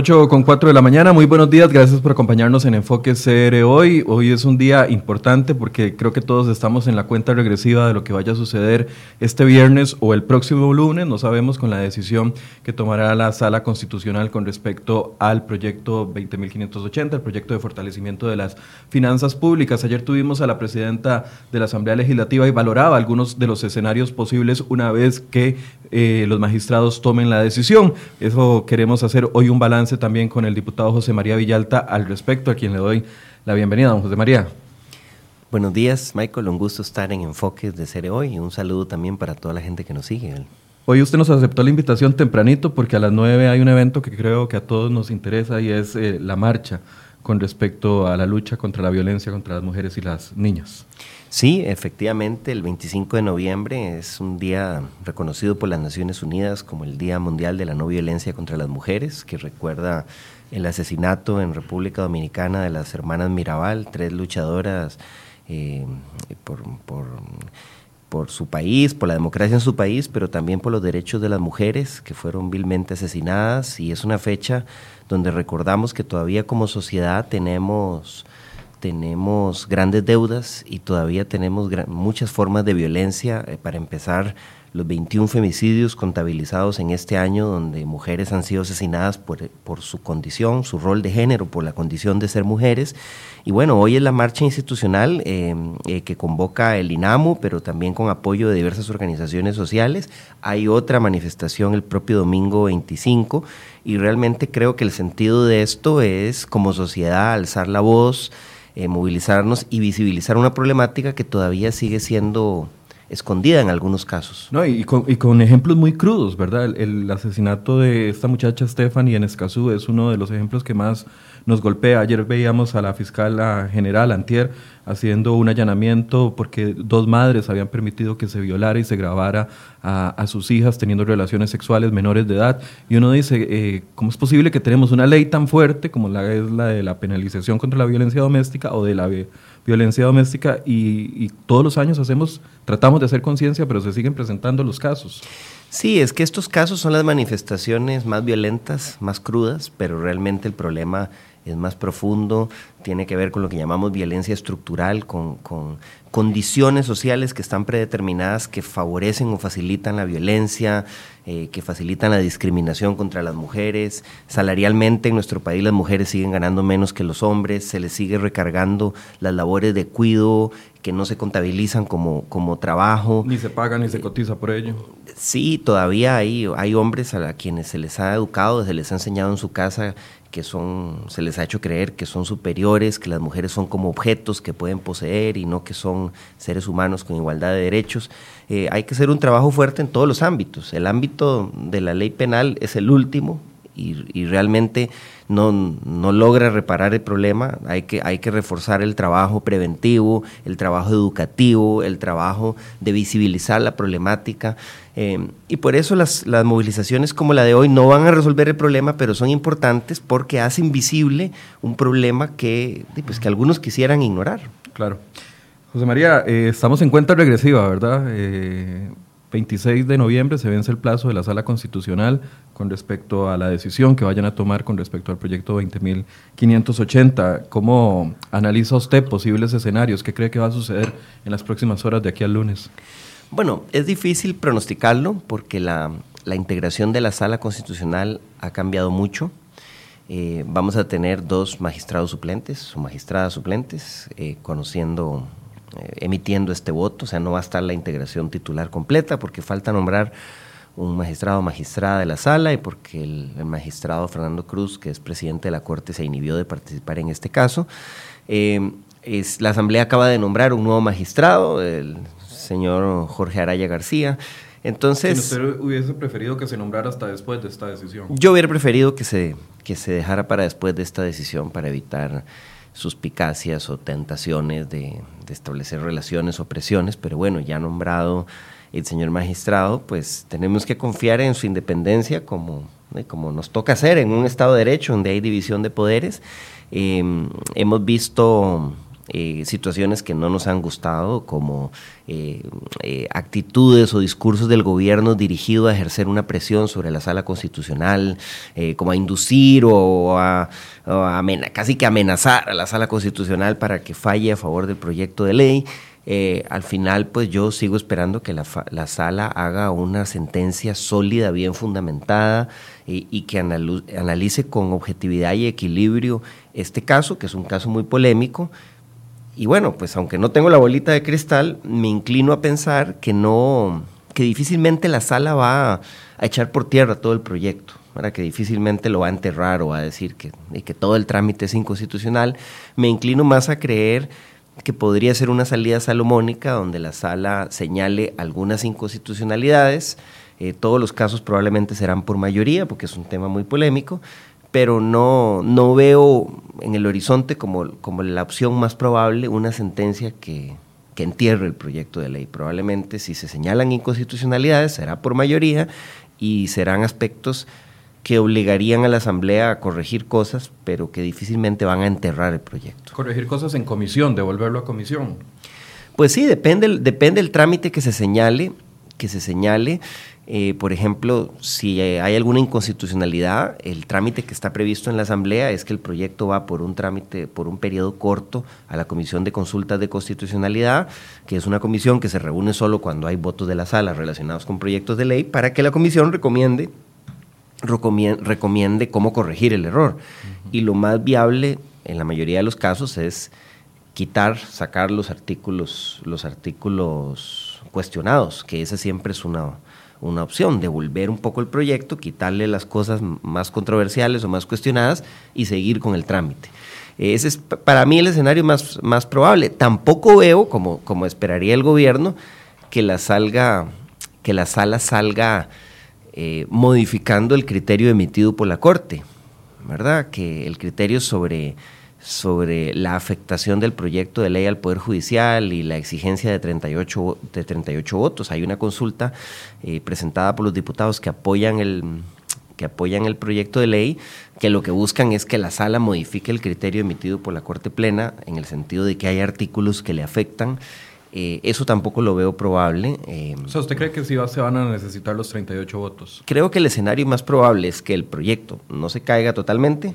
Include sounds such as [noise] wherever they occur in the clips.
8 con 4 de la mañana, muy buenos días, gracias por acompañarnos en Enfoque CR hoy. Hoy es un día importante porque creo que todos estamos en la cuenta regresiva de lo que vaya a suceder este viernes o el próximo lunes, no sabemos con la decisión que tomará la sala constitucional con respecto al proyecto 20.580, el proyecto de fortalecimiento de las finanzas públicas. Ayer tuvimos a la presidenta de la Asamblea Legislativa y valoraba algunos de los escenarios posibles una vez que eh, los magistrados tomen la decisión. Eso queremos hacer hoy un balance también con el diputado José María Villalta al respecto, a quien le doy la bienvenida, don José María. Buenos días, Michael. Un gusto estar en Enfoques de Cere hoy y un saludo también para toda la gente que nos sigue. Hoy usted nos aceptó la invitación tempranito porque a las 9 hay un evento que creo que a todos nos interesa y es eh, la marcha con respecto a la lucha contra la violencia contra las mujeres y las niñas. Sí, efectivamente, el 25 de noviembre es un día reconocido por las Naciones Unidas como el Día Mundial de la No Violencia contra las Mujeres, que recuerda el asesinato en República Dominicana de las hermanas Mirabal, tres luchadoras eh, por, por su país, por la democracia en su país, pero también por los derechos de las mujeres que fueron vilmente asesinadas y es una fecha donde recordamos que todavía como sociedad tenemos tenemos grandes deudas y todavía tenemos muchas formas de violencia. Eh, para empezar, los 21 femicidios contabilizados en este año, donde mujeres han sido asesinadas por, por, su condición, su rol de género, por la condición de ser mujeres. Y bueno, hoy es la marcha institucional eh, eh, que convoca el INAMU, pero también con apoyo de diversas organizaciones sociales. Hay otra manifestación el propio domingo 25 y realmente creo que el sentido de esto es como sociedad alzar la voz, eh, movilizarnos y visibilizar una problemática que todavía sigue siendo escondida en algunos casos. No, y, con, ejemplos muy crudos, ¿verdad? El, asesinato de esta muchacha Stephanie en Escazú es uno de los ejemplos que más nos golpea. Ayer veíamos a la fiscal general Antier haciendo un allanamiento porque dos madres habían permitido que se violara y se grabara a, sus hijas teniendo relaciones sexuales menores de edad. Y uno dice, eh, ¿cómo es posible que tenemos una ley tan fuerte como la es la de la penalización contra la violencia doméstica o de la violencia doméstica y, y todos los años hacemos, tratamos de hacer conciencia, pero se siguen presentando los casos? Sí, es que estos casos son las manifestaciones más violentas, más crudas, pero realmente el problema es más profundo, tiene que ver con lo que llamamos violencia estructural, con, condiciones sociales que están predeterminadas que favorecen o facilitan la violencia, eh, que facilitan la discriminación contra las mujeres. Salarialmente en nuestro país las mujeres siguen ganando menos que los hombres, se les sigue recargando las labores de cuidado que no se contabilizan como, como trabajo. Ni se paga ni se cotiza por ello. Sí, todavía hay, hay hombres a quienes se les ha educado, se les ha enseñado en su casa que son, se les ha hecho creer que son superiores, que las mujeres son como objetos que pueden poseer y no que son seres humanos con igualdad de derechos. Eh, hay que hacer un trabajo fuerte en todos los ámbitos. El ámbito de la ley penal es el último y, y realmente no, no, logra reparar el problema. Hay que, hay que reforzar el trabajo preventivo, el trabajo educativo, el trabajo de visibilizar la problemática. Eh, y por eso las, las, movilizaciones como la de hoy no van a resolver el problema, pero son importantes porque hacen visible un problema que, pues, que algunos quisieran ignorar. Claro. José María, eh, estamos en cuenta regresiva, ¿verdad? Eh, 26 de noviembre se vence el plazo de la Sala Constitucional con respecto a la decisión que vayan a tomar con respecto al proyecto 20.580. ¿Cómo analiza usted posibles escenarios? ¿Qué cree que va a suceder en las próximas horas de aquí al lunes? Bueno, es difícil pronosticarlo porque la, integración de la Sala Constitucional ha cambiado mucho. Eh, vamos a tener dos magistrados suplentes o magistradas suplentes, eh, conociendo eh, emitiendo este voto, o sea, no va a estar la integración titular completa porque falta nombrar un magistrado o magistrada de la sala y porque el, magistrado Fernando Cruz, que es presidente de la Corte, se inhibió de participar en este caso. Eh, la Asamblea acaba de nombrar un nuevo magistrado, señor Jorge Araya García. Entonces, si usted hubiese preferido que se nombrara hasta después de esta decisión. Yo hubiera preferido que se, que se dejara para después de esta decisión para evitar suspicacias o tentaciones de, establecer relaciones o presiones, pero bueno, ya nombrado el señor magistrado, pues tenemos que confiar en su independencia como, eh, como nos toca hacer en un Estado de Derecho donde hay división de poderes. Em, hemos visto eh, situaciones que no nos han gustado, como eh, eh, actitudes o discursos del gobierno dirigidos a ejercer una presión sobre la sala constitucional, como a inducir o a, casi que amenazar a la sala constitucional para que falle a favor del proyecto de ley. al final, pues yo sigo esperando que la, la, sala haga una sentencia sólida, bien fundamentada y que analice con objetividad y equilibrio este caso, que es un caso muy polémico, y bueno, pues aunque no tengo la bolita de cristal, me inclino a pensar que no, que difícilmente la sala va a, echar por tierra todo el proyecto, para que difícilmente lo va a enterrar o va a decir que, que todo el trámite es inconstitucional. Me inclino más a creer que podría ser una salida salomónica donde la sala señale algunas inconstitucionalidades. Eh, todos los casos probablemente serán por mayoría, porque es un tema muy polémico, pero no, no veo en el horizonte como, como la opción más probable una sentencia que, que entierre el proyecto de ley. Probablemente si se señalan inconstitucionalidades será por mayoría y serán aspectos que obligarían a la Asamblea a corregir cosas, pero que difícilmente van a enterrar el proyecto. Corregir cosas en comisión, devolverlo a comisión. Pues sí, depende, depende del trámite que se señale, que se señale. Eh, por ejemplo, si hay alguna inconstitucionalidad, el trámite que está previsto en la Asamblea es que el proyecto va por un trámite, por un periodo corto a la Comisión de Consultas de Constitucionalidad, que es una comisión que se reúne solo cuando hay votos de la sala relacionados con proyectos de ley, para que la comisión recomiende, recomiende cómo corregir el error. Y lo más viable, en la mayoría de los casos, es quitar, sacar los artículos, los artículos cuestionados, que esa siempre es una una opción, devolver un poco el proyecto, quitarle las cosas más controversiales o más cuestionadas y seguir con el trámite. Ese es para mí el escenario más, más probable. Tampoco veo, como, como esperaría el gobierno, que la, salga, que la sala salga eh, modificando el criterio emitido por la Corte, ¿verdad? Que el criterio sobre sobre la afectación del proyecto de ley al Poder Judicial y la exigencia de 38, de 38 votos. Hay una consulta eh, presentada por los diputados que apoyan el que apoyan el proyecto de ley, que lo que buscan es que la sala modifique el criterio emitido por la Corte Plena en el sentido de que hay artículos que le afectan. Eh, eso tampoco lo veo probable. Eh, o sea, ¿usted cree que sí se van a necesitar los 38 votos? Creo que el escenario más probable es que el proyecto no se caiga totalmente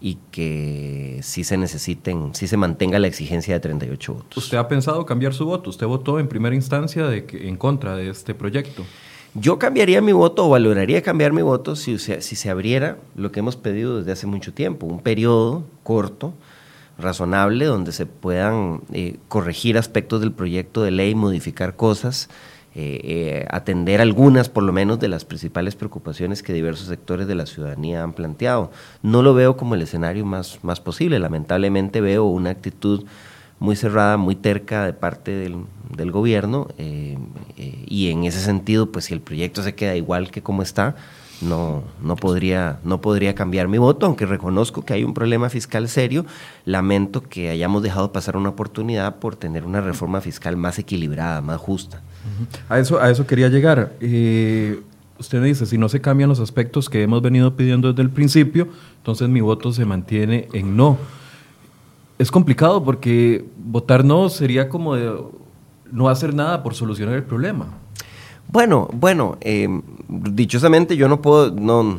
y que sí se necesiten, sí se mantenga la exigencia de 38 votos. ¿Usted ha pensado cambiar su voto? ¿Usted votó en primera instancia de que, en contra de este proyecto? Yo cambiaría mi voto o valoraría cambiar mi voto si, si se abriera lo que hemos pedido desde hace mucho tiempo, un periodo corto, razonable, donde se puedan eh, corregir aspectos del proyecto de ley, modificar cosas eh, eh, atender algunas, por lo menos, de las principales preocupaciones que diversos sectores de la ciudadanía han planteado. No lo veo como el escenario más, más posible. Lamentablemente veo una actitud muy cerrada, muy terca de parte del, del gobierno eh, y en ese sentido, pues si el proyecto se queda igual que como está, no, no, podría, no podría cambiar mi voto, aunque reconozco que hay un problema fiscal serio. Lamento que hayamos dejado pasar una oportunidad por tener una reforma fiscal más equilibrada, más justa. A eso, a eso quería llegar. Eh, usted dice, si no se cambian los aspectos que hemos venido pidiendo desde el principio, entonces mi voto se mantiene en no. Es complicado porque votar no sería como no hacer nada por solucionar el problema. Bueno, bueno, eh, dichosamente yo no puedo, no,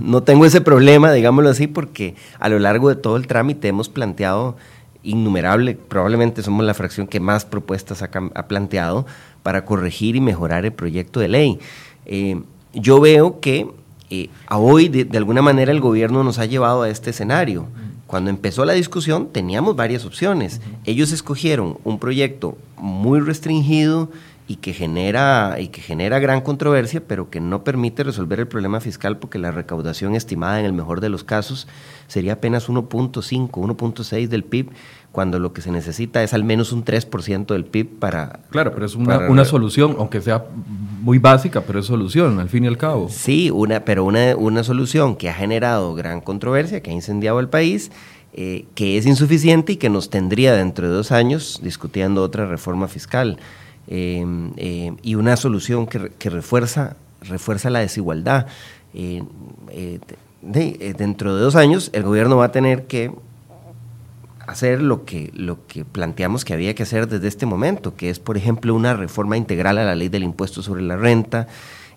no tengo ese problema, digámoslo así, porque a lo largo de todo el trámite hemos planteado innumerable, probablemente somos la fracción que más propuestas ha, planteado para corregir y mejorar el proyecto de ley. Eh, yo veo que eh, a hoy de, de, alguna manera el gobierno nos ha llevado a este escenario. Cuando empezó la discusión teníamos varias opciones. Ellos escogieron un proyecto muy restringido, y que genera y que genera gran controversia, pero que no permite resolver el problema fiscal porque la recaudación estimada en el mejor de los casos sería apenas 1.5, 1.6 del PIB, cuando lo que se necesita es al menos un 3% del PIB para Claro, pero es una, una, solución, aunque sea muy básica, pero es solución al fin y al cabo. Sí, una pero una, una solución que ha generado gran controversia, que ha incendiado el país. Eh, que es insuficiente y que nos tendría dentro de dos años discutiendo otra reforma fiscal. Em, em, y una solución que, refuerza, refuerza la desigualdad. Eh, eh, dentro de dos años el gobierno va a tener que hacer lo que, lo que planteamos que había que hacer desde este momento, que es, por ejemplo, una reforma integral a la ley del impuesto sobre la renta,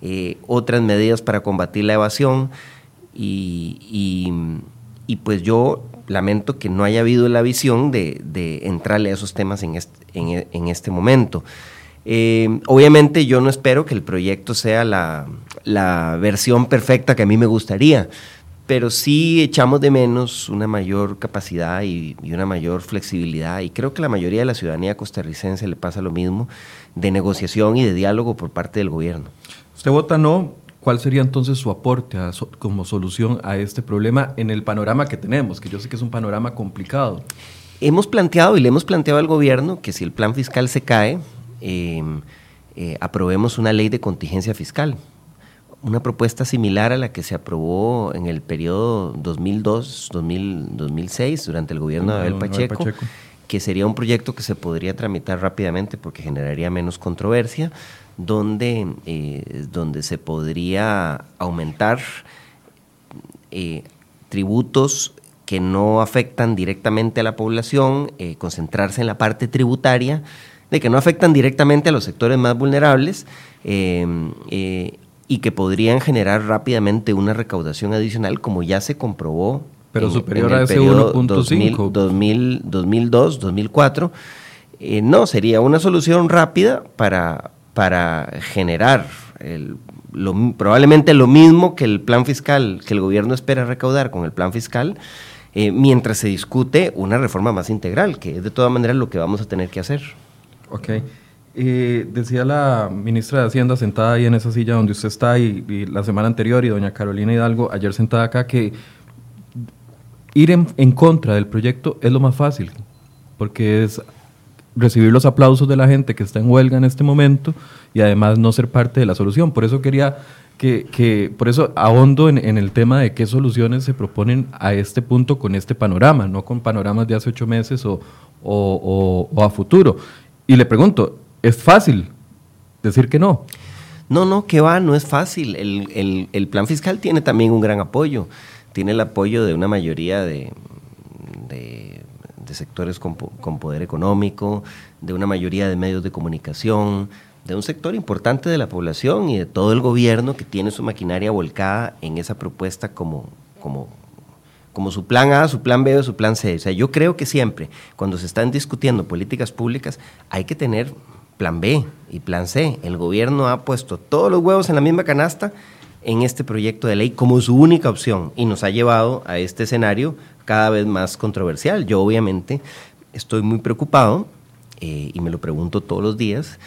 eh, otras medidas para combatir la evasión y, y, pues yo lamento que no haya habido la visión de, de entrarle a esos temas en este, en, este momento. Eh, obviamente yo no espero que el proyecto sea la, la, versión perfecta que a mí me gustaría, pero sí echamos de menos una mayor capacidad y, y, una mayor flexibilidad, y creo que la mayoría de la ciudadanía costarricense le pasa lo mismo, de negociación y de diálogo por parte del gobierno. Usted vota no, ¿cuál sería entonces su aporte como solución a este problema en el panorama que tenemos? Que yo sé que es un panorama complicado. Hemos planteado y le hemos planteado al gobierno que si el plan fiscal se cae, em, eh, aprobemos una ley de contingencia fiscal. Una propuesta similar a la que se aprobó en el periodo 2002-2006 durante el gobierno de Abel Pacheco, que sería un proyecto que se podría tramitar rápidamente porque generaría menos controversia, donde, eh, donde se podría aumentar eh, tributos que no afectan directamente a la población, concentrarse en la parte tributaria, de que no afectan directamente a los sectores más vulnerables y que podrían generar rápidamente una recaudación adicional, como ya se comprobó. Pero superior a ese 1.5. 2002, 2004. no, sería una solución rápida para, para generar probablemente lo mismo que el plan fiscal, que el gobierno espera recaudar con el plan fiscal, eh, mientras se discute una reforma más integral, que es de todas maneras lo que vamos a tener que hacer. Ok. Eh, decía la ministra de Hacienda sentada ahí en esa silla donde usted está y, la semana anterior y doña Carolina Hidalgo ayer sentada acá que ir en contra del proyecto es lo más fácil, porque es recibir los aplausos de la gente que está en huelga en este momento y además no ser parte de la solución. Por eso quería que, que por eso ahondo en, en, el tema de qué soluciones se proponen a este punto con este panorama, no con panoramas de hace ocho meses o, o, o, a futuro. Y le pregunto, ¿es fácil decir que no? No, no, que va, no es fácil. El, el, plan fiscal tiene también un gran apoyo. Tiene el apoyo de una mayoría de, de de sectores con, poder económico, de una mayoría de medios de comunicación, de un sector importante de la población y de todo el gobierno que tiene su maquinaria volcada en esa propuesta como, como, como su plan A, su plan B o su plan C. O sea, yo creo que siempre, cuando se están discutiendo políticas públicas, hay que tener plan B y plan C. El gobierno ha puesto todos los huevos en la misma canasta en este proyecto de ley como su única opción y nos ha llevado a este escenario cada vez más controversial. Yo obviamente estoy muy preocupado eh, y me lo pregunto todos los días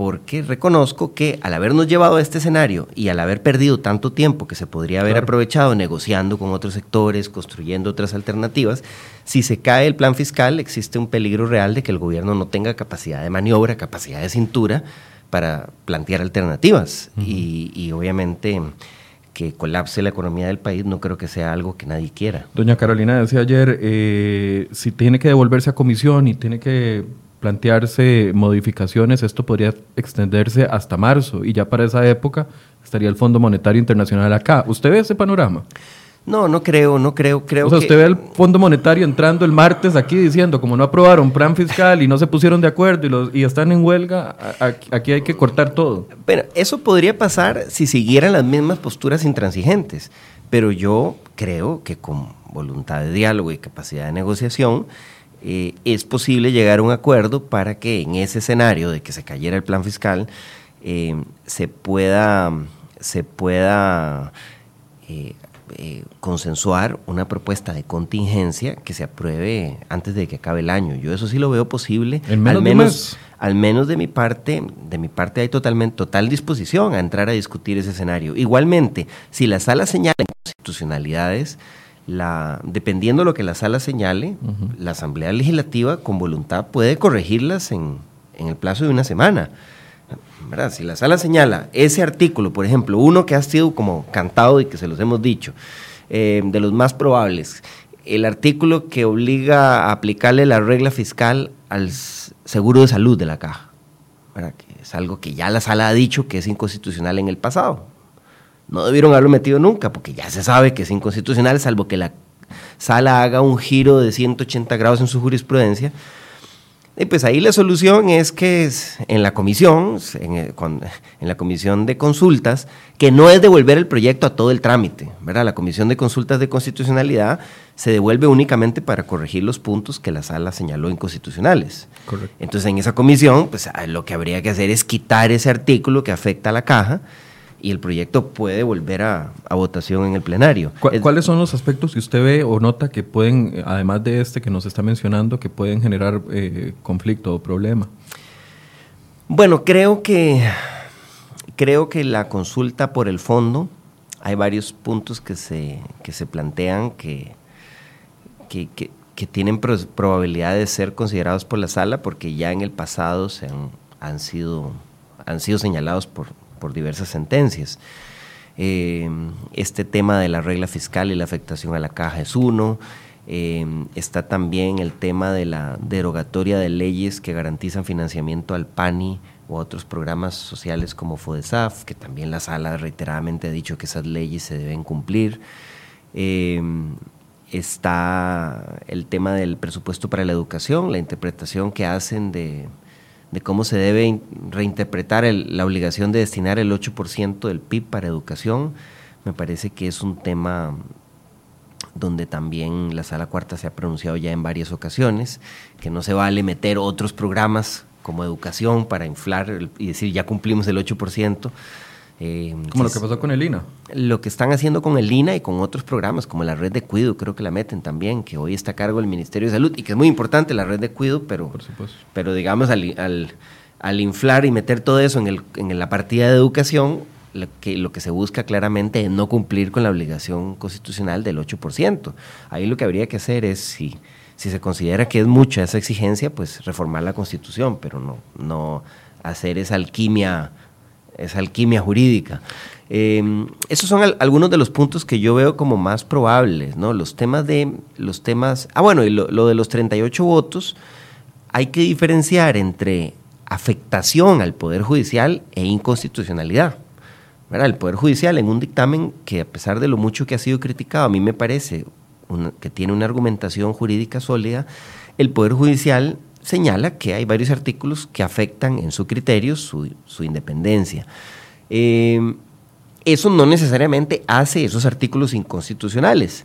porque reconozco que al habernos llevado a este escenario y al haber perdido tanto tiempo que se podría haber aprovechado negociando con otros sectores, construyendo otras alternativas, si se cae el plan fiscal existe un peligro real de que el gobierno no tenga capacidad de maniobra, capacidad de cintura para plantear alternativas. y, y obviamente que colapse la economía del país no creo que sea algo que nadie quiera. Doña Carolina decía ayer, eh, si tiene que devolverse a comisión y tiene que plantearse modificaciones, esto podría extenderse hasta marzo y ya para esa época estaría el Fondo Monetario Internacional acá. ¿Usted ve ese panorama? No, no creo, no creo, creo. O sea, usted ve el Fondo Monetario entrando el martes aquí diciendo, como no aprobaron plan fiscal y no se pusieron de acuerdo y, los, y están en huelga, aquí hay que cortar todo. Pero eso podría pasar si siguieran las mismas posturas intransigentes, pero yo creo que con voluntad de diálogo y capacidad de negociación eh, es posible llegar a un acuerdo para que en ese escenario de que se cayera el plan fiscal eh, se pueda, se pueda eh, eh, consensuar una propuesta de contingencia que se apruebe antes de que acabe el año. Yo eso sí lo veo posible. al menos, al menos de mi parte, de mi parte hay totalmente total disposición a entrar a discutir ese escenario. Igualmente, si la sala señala constitucionalidades, la, dependiendo de lo que la sala señale, la Asamblea Legislativa con voluntad puede corregirlas en, en el plazo de una semana. Si la sala señala ese artículo, por ejemplo, uno que ha sido como cantado y que se los hemos dicho, eh, de los más probables, el artículo que obliga a aplicarle la regla fiscal al seguro de salud de la caja, que es algo que ya la sala ha dicho que es inconstitucional en el pasado. No debieron haberlo metido nunca, porque ya se sabe que es inconstitucional, salvo que la sala haga un giro de 180 grados en su jurisprudencia. Y pues ahí la solución es que en la comisión, en, en, la comisión de consultas, que no es devolver el proyecto a todo el trámite, ¿verdad? La comisión de consultas de constitucionalidad se devuelve únicamente para corregir los puntos que la sala señaló inconstitucionales. Correcto. Entonces en esa comisión, pues lo que habría que hacer es quitar ese artículo que afecta a la caja y el proyecto puede volver a, votación en el plenario. ¿Cuáles son los aspectos que usted ve o nota que pueden, además de este que nos está mencionando, que pueden generar eh, conflicto o problema? Bueno, creo que, creo que la consulta por el fondo, hay varios puntos que se, que se plantean que, que, que, tienen probabilidad de ser considerados por la sala porque ya en el pasado se han, han, sido, han sido señalados por, por diversas sentencias. Eh, este tema de la regla fiscal y la afectación a la caja es uno. Eh, está también el tema de la derogatoria de leyes que garantizan financiamiento al PANI o a otros programas sociales como FODESAF, que también la sala reiteradamente ha dicho que esas leyes se deben cumplir. Eh, está el tema del presupuesto para la educación, la interpretación que hacen de, de cómo se debe reinterpretar la obligación de destinar el 8% del PIB para educación. Me parece que es un tema donde también la Sala Cuarta se ha pronunciado ya en varias ocasiones, que no se vale meter otros programas como educación para inflar y decir ya cumplimos el 8%. Eh, como lo que pasó con el INA. Lo que están haciendo con el INA y con otros programas, como la red de cuido, creo que la meten también, que hoy está a cargo del Ministerio de Salud y que es muy importante la red de cuido, pero, pero digamos al, al, inflar y meter todo eso en, el, en la partida de educación, lo que, lo que se busca claramente es no cumplir con la obligación constitucional del 8%. Ahí lo que habría que hacer es, si, si se considera que es mucha esa exigencia, pues reformar la constitución, pero no, no hacer esa alquimia esa alquimia jurídica. Em, esos son algunos de los puntos que yo veo como más probables, ¿no? Los temas de, los temas, ah bueno, y lo, de los 38 votos, hay que diferenciar entre afectación al Poder Judicial e inconstitucionalidad. El Poder Judicial en un dictamen que a pesar de lo mucho que ha sido criticado, a mí me parece que tiene una argumentación jurídica sólida, el Poder Judicial señala que hay varios artículos que afectan en su criterio su, independencia. Em, eso no necesariamente hace esos artículos inconstitucionales,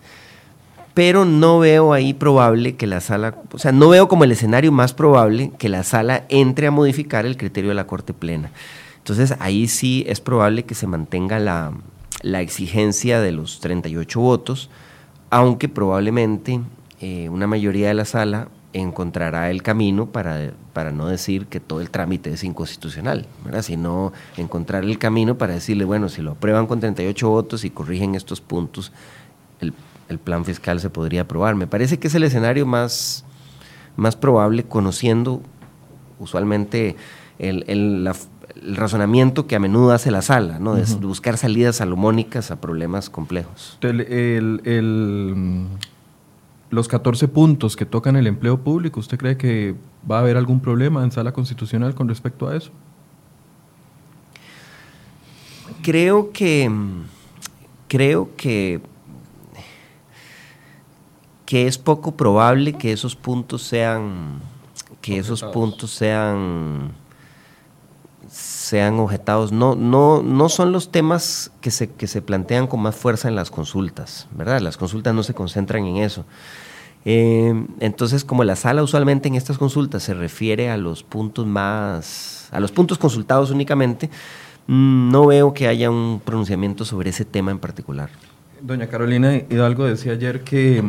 pero no veo ahí probable que la sala, o sea, no veo como el escenario más probable que la sala entre a modificar el criterio de la Corte Plena. Entonces ahí sí es probable que se mantenga la, la exigencia de los 38 votos, aunque probablemente eh, una mayoría de la sala encontrará el camino para, para no decir que todo el trámite es inconstitucional, ¿verdad? sino encontrar el camino para decirle, bueno, si lo aprueban con 38 votos y corrigen estos puntos, el, plan fiscal se podría aprobar. Me parece que es el escenario más, más probable conociendo usualmente el, razonamiento que a menudo hace la sala, ¿no? de buscar salidas salomónicas a problemas complejos. el, los 14 puntos que tocan el empleo público, ¿usted cree que va a haber algún problema en sala constitucional con respecto a eso? Creo que creo que que es poco probable que esos puntos sean que esos puntos sean sean objetados. No, no, no son los temas que se, que se plantean con más fuerza en las consultas, ¿verdad? Las consultas no se concentran en eso. Eh, entonces, como la sala usualmente en estas consultas se refiere a los puntos más, a los puntos consultados únicamente, mm, no veo que haya un pronunciamiento sobre ese tema en particular. Doña Carolina Hidalgo decía ayer que,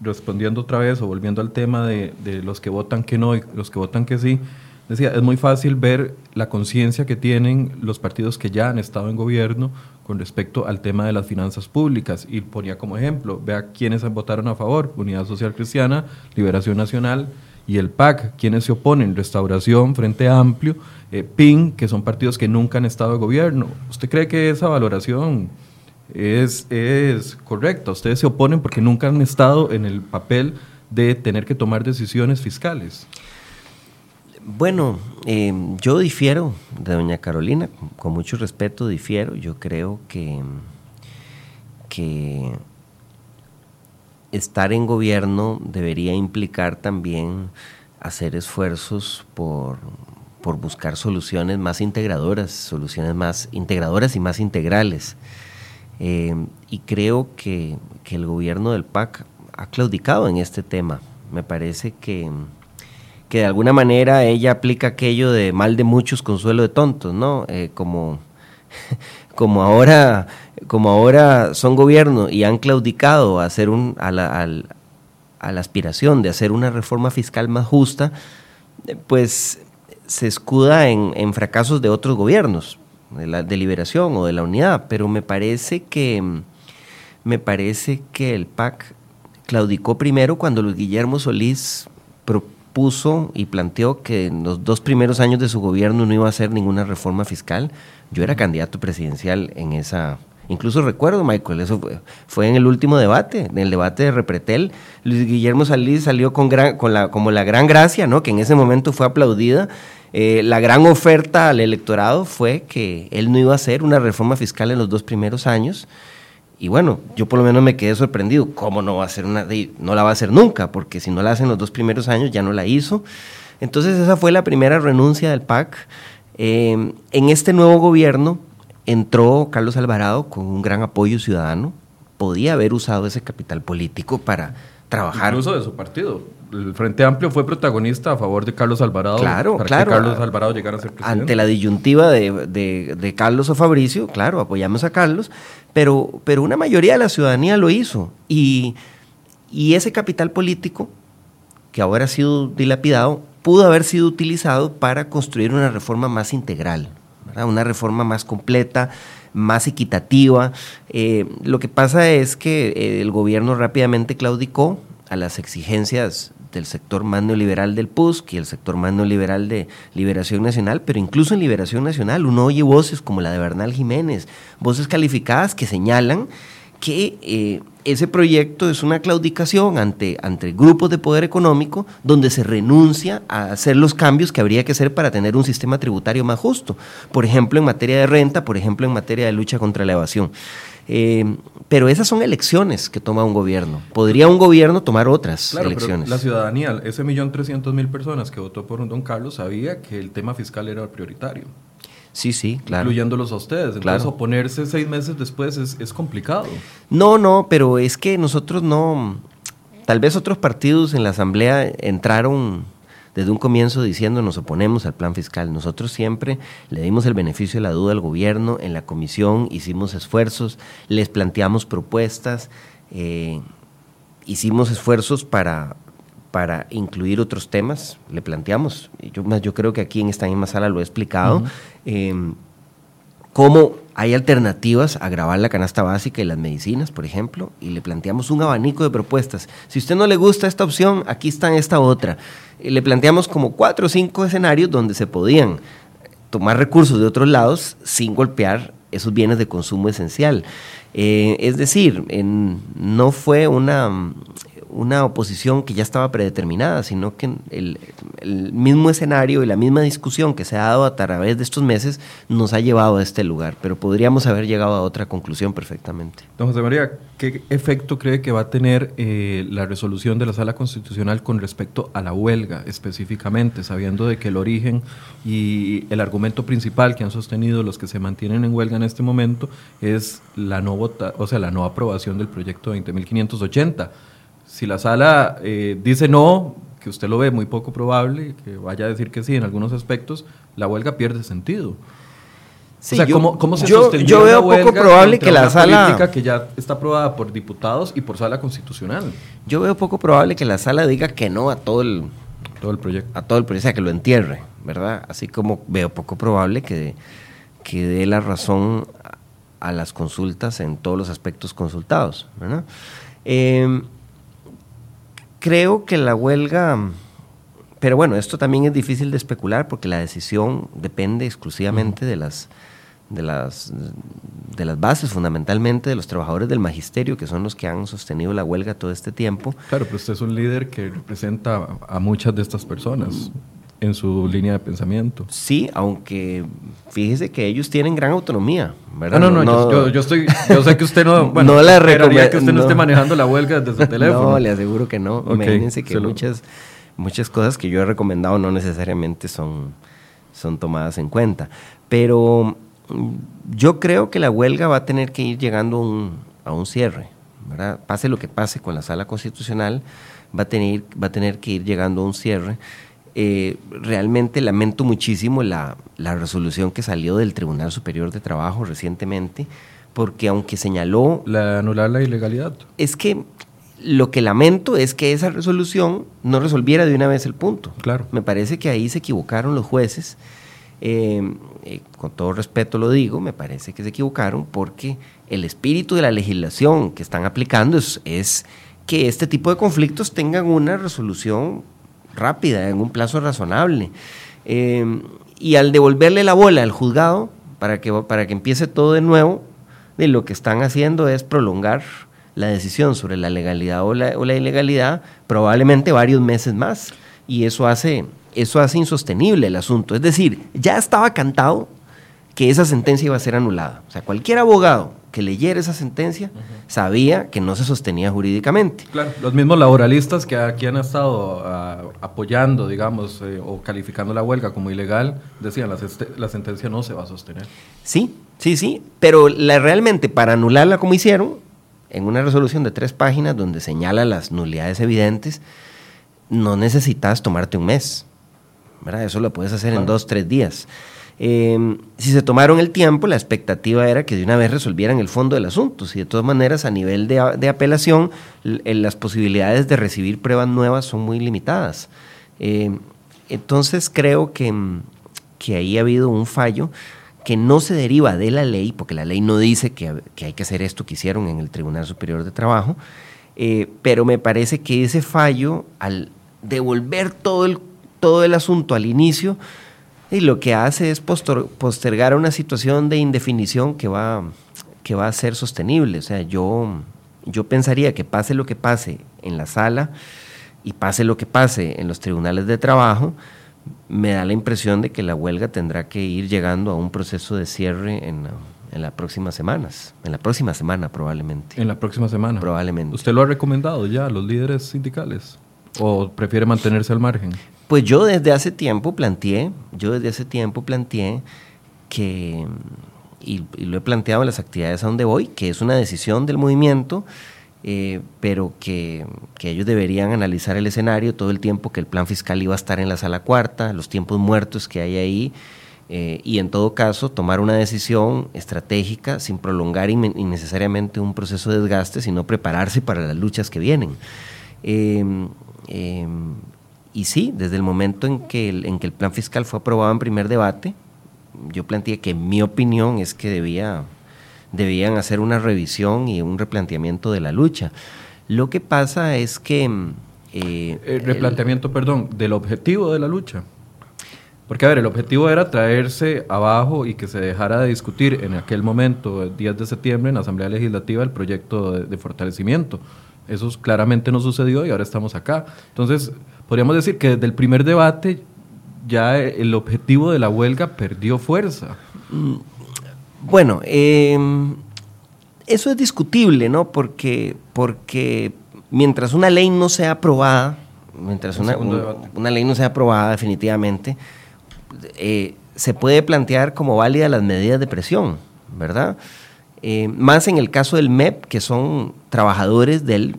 respondiendo otra vez o volviendo al tema de, de los que votan que no y los que votan que sí, Decía, es muy fácil ver la conciencia que tienen los partidos que ya han estado en gobierno con respecto al tema de las finanzas públicas. Y ponía como ejemplo, vea quiénes votaron a favor, Unidad Social Cristiana, Liberación Nacional y el PAC, quienes se oponen, Restauración, Frente Amplio, eh, PIN, que son partidos que nunca han estado en gobierno. ¿Usted cree que esa valoración es, es correcta? Ustedes se oponen porque nunca han estado en el papel de tener que tomar decisiones fiscales. Bueno, em, yo difiero de doña Carolina, con mucho respeto difiero. Yo creo que, que estar en gobierno debería implicar también hacer esfuerzos por, buscar soluciones más integradoras, soluciones más integradoras y más integrales. Eh, y creo que, el gobierno del PAC ha claudicado en este tema. Me parece que, que de alguna manera ella aplica aquello de mal de muchos, consuelo de tontos, ¿no? Eh, como, [laughs] como, ahora, como ahora son gobierno y han claudicado a, hacer a, la, a la aspiración de hacer una reforma fiscal más justa, pues se escuda en, en fracasos de otros gobiernos, de la deliberación o de la unidad, pero me parece que me parece que el PAC claudicó primero cuando Luis Guillermo Solís y planteó que en los dos primeros años de su gobierno no iba a hacer ninguna reforma fiscal. Yo era candidato presidencial en esa... Incluso recuerdo, Michael, eso fue, en el último debate, en el debate de Repretel. Luis Guillermo Solís salió con, gran, con la, como la gran gracia, ¿no? que en ese momento fue aplaudida. Eh, la gran oferta al electorado fue que él no iba a hacer una reforma fiscal en los dos primeros años. Y bueno, yo por lo menos me quedé sorprendido. ¿Cómo no va a hacer una? No la va a hacer nunca, porque si no la hace en los dos primeros años ya no la hizo. Entonces esa fue la primera renuncia del PAC. Eh, en este nuevo gobierno entró Carlos Alvarado con un gran apoyo ciudadano. Podía haber usado ese capital político para trabajar. Incluso de su partido. El Frente Amplio fue protagonista a favor de Carlos Alvarado. Claro, para claro. Que Carlos Alvarado llegara a ser presidente. Ante la disyuntiva de, de, Carlos o Fabricio, claro, apoyamos a Carlos, pero, pero una mayoría de la ciudadanía lo hizo. Y, y ese capital político, que ahora ha sido dilapidado, pudo haber sido utilizado para construir una reforma más integral, una reforma más completa, más equitativa. Eh, lo que pasa es que eh, el gobierno rápidamente claudicó a las exigencias del sector más neoliberal del PUSC y el sector más neoliberal de Liberación Nacional, pero incluso en Liberación Nacional uno oye voces como la de Bernal Jiménez, voces calificadas que señalan que eh, ese proyecto es una claudicación ante, ante grupos de poder económico donde se renuncia a hacer los cambios que habría que hacer para tener un sistema tributario más justo, por ejemplo en materia de renta, por ejemplo en materia de lucha contra la evasión. Eh, pero esas son elecciones que toma un gobierno. Podría un gobierno tomar otras elecciones. la ciudadanía, ese millón trescientos mil personas que votó por don Carlos, sabía que el tema fiscal era prioritario. Sí, sí, claro. Incluyéndolos a ustedes. Entonces, oponerse seis meses después es, es complicado. No, no, pero es que nosotros no. Tal vez otros partidos en la Asamblea entraron desde un comienzo diciendo nos oponemos al plan fiscal. Nosotros siempre le dimos el beneficio de la duda al gobierno, en la comisión hicimos esfuerzos, les planteamos propuestas, eh, hicimos esfuerzos para, para incluir otros temas, le planteamos, yo, yo creo que aquí en esta misma sala lo he explicado, em, cómo hay alternativas a grabar la canasta básica y las medicinas, por ejemplo, y le planteamos un abanico de propuestas. Si a usted no le gusta esta opción, aquí está esta otra. Le planteamos como cuatro o cinco escenarios donde se podían tomar recursos de otros lados sin golpear esos bienes de consumo esencial. Eh, es decir, no fue una una oposición que ya estaba predeterminada, sino que el, mismo escenario y la misma discusión que se ha dado a través de estos meses nos ha llevado a este lugar, pero podríamos haber llegado a otra conclusión perfectamente. Don José María, ¿qué efecto cree que va a tener eh, la resolución de la Sala Constitucional con respecto a la huelga específicamente, sabiendo de que el origen y el argumento principal que han sostenido los que se mantienen en huelga en este momento es la no vota, o sea, la no aprobación del proyecto 20.580? Si la sala eh, dice no, que usted lo ve muy poco probable, que vaya a decir que sí en algunos aspectos, la huelga pierde sentido. o sea, ¿cómo, cómo se yo, yo veo poco probable que la sala política que ya está aprobada por diputados y por sala constitucional. Yo veo poco probable que la sala diga que no a todo el todo el proyecto, a todo el proyecto, que lo entierre, ¿verdad? Así como veo poco probable que, que dé la razón a, las consultas en todos los aspectos consultados, ¿verdad? Eh, Creo que la huelga, pero bueno, esto también es difícil de especular porque la decisión depende exclusivamente de las, de las, de las bases, fundamentalmente de los trabajadores del magisterio, que son los que han sostenido la huelga todo este tiempo. Claro, pero usted es un líder que representa a muchas de estas personas. En su línea de pensamiento. Sí, aunque fíjese que ellos tienen gran autonomía, ¿verdad? Ah, no, no, no yo, estoy, yo sé que usted no, [laughs] bueno, no la que usted no. esté manejando la huelga desde su [laughs] teléfono. No, le aseguro que no. Imagínense que muchas, muchas cosas que yo he recomendado no necesariamente son, son tomadas en cuenta. Pero mm, yo creo que la huelga va a tener que ir llegando a un, a un cierre, ¿verdad? Pase lo que pase con la sala constitucional, va a tener, va a tener que ir llegando a un cierre. Eh, realmente lamento muchísimo la, resolución que salió del Tribunal Superior de Trabajo recientemente, porque aunque señaló... La anular la ilegalidad. Es que lo que lamento es que esa resolución no resolviera de una vez el punto. Claro. Me parece que ahí se equivocaron los jueces. Eh, eh, con todo respeto lo digo, me parece que se equivocaron porque el espíritu de la legislación que están aplicando es, es que este tipo de conflictos tengan una resolución rápida, en un plazo razonable. Eh, y al devolverle la bola al juzgado para que, para que empiece todo de nuevo, lo que están haciendo es prolongar la decisión sobre la legalidad o la, o la ilegalidad probablemente varios meses más. Y eso hace, eso hace insostenible el asunto. Es decir, ya estaba cantado que esa sentencia iba a ser anulada. O sea, cualquier abogado que leyera esa sentencia sabía que no se sostenía jurídicamente. Claro, los mismos laboralistas que aquí han estado ah, apoyando, digamos, eh, o calificando la huelga como ilegal, decían, la, la, sentencia no se va a sostener. Sí, sí, sí, pero la, realmente para anularla como hicieron, en una resolución de tres páginas donde señala las nulidades evidentes, no necesitas tomarte un mes, ¿verdad? Eso lo puedes hacer en dos, tres días. Em, si se tomaron el tiempo, la expectativa era que de una vez resolvieran el fondo del asunto. Si de todas maneras, a nivel de, apelación, las posibilidades de recibir pruebas nuevas son muy limitadas. Em, entonces creo que, que, ahí ha habido un fallo que no se deriva de la ley, porque la ley no dice que, hay que hacer esto que hicieron en el Tribunal Superior de Trabajo, eh, pero me parece que ese fallo, al devolver todo el, todo el asunto al inicio, y lo que hace es postergar una situación de indefinición que va, que va a ser sostenible. O sea, yo, yo pensaría que pase lo que pase en la sala y pase lo que pase en los tribunales de trabajo, me da la impresión de que la huelga tendrá que ir llegando a un proceso de cierre en, en las próximas semanas, en la próxima semana probablemente. En la próxima semana. Probablemente. ¿Usted lo ha recomendado ya a los líderes sindicales? ¿O prefiere mantenerse al margen? Pues yo desde hace tiempo planteé, yo desde hace tiempo planteé que, y, lo he planteado en las actividades a donde voy, que es una decisión del movimiento, eh, pero que, ellos deberían analizar el escenario todo el tiempo que el plan fiscal iba a estar en la sala cuarta, los tiempos muertos que hay ahí, eh, y en todo caso tomar una decisión estratégica sin prolongar innecesariamente un proceso de desgaste, sino prepararse para las luchas que vienen. Eh, y sí, desde el momento en que el, en que el plan fiscal fue aprobado en primer debate, yo planteé que mi opinión es que debía, debían hacer una revisión y un replanteamiento de la lucha. Lo que pasa es que... Eh, el replanteamiento, perdón, del objetivo de la lucha. Porque, a ver, el objetivo era traerse abajo y que se dejara de discutir en aquel momento, el 10 de septiembre, en la Asamblea Legislativa, el proyecto de, de fortalecimiento. Eso claramente no sucedió y ahora estamos acá. Entonces, podríamos decir que desde el primer debate ya el objetivo de la huelga perdió fuerza. Mm, bueno, em, eso es discutible, ¿no? Porque, porque mientras una ley no sea aprobada, mientras una, ley no sea aprobada definitivamente, eh, se puede plantear como válida las medidas de presión, ¿verdad? Eh, más en el caso del MEP, que son trabajadores del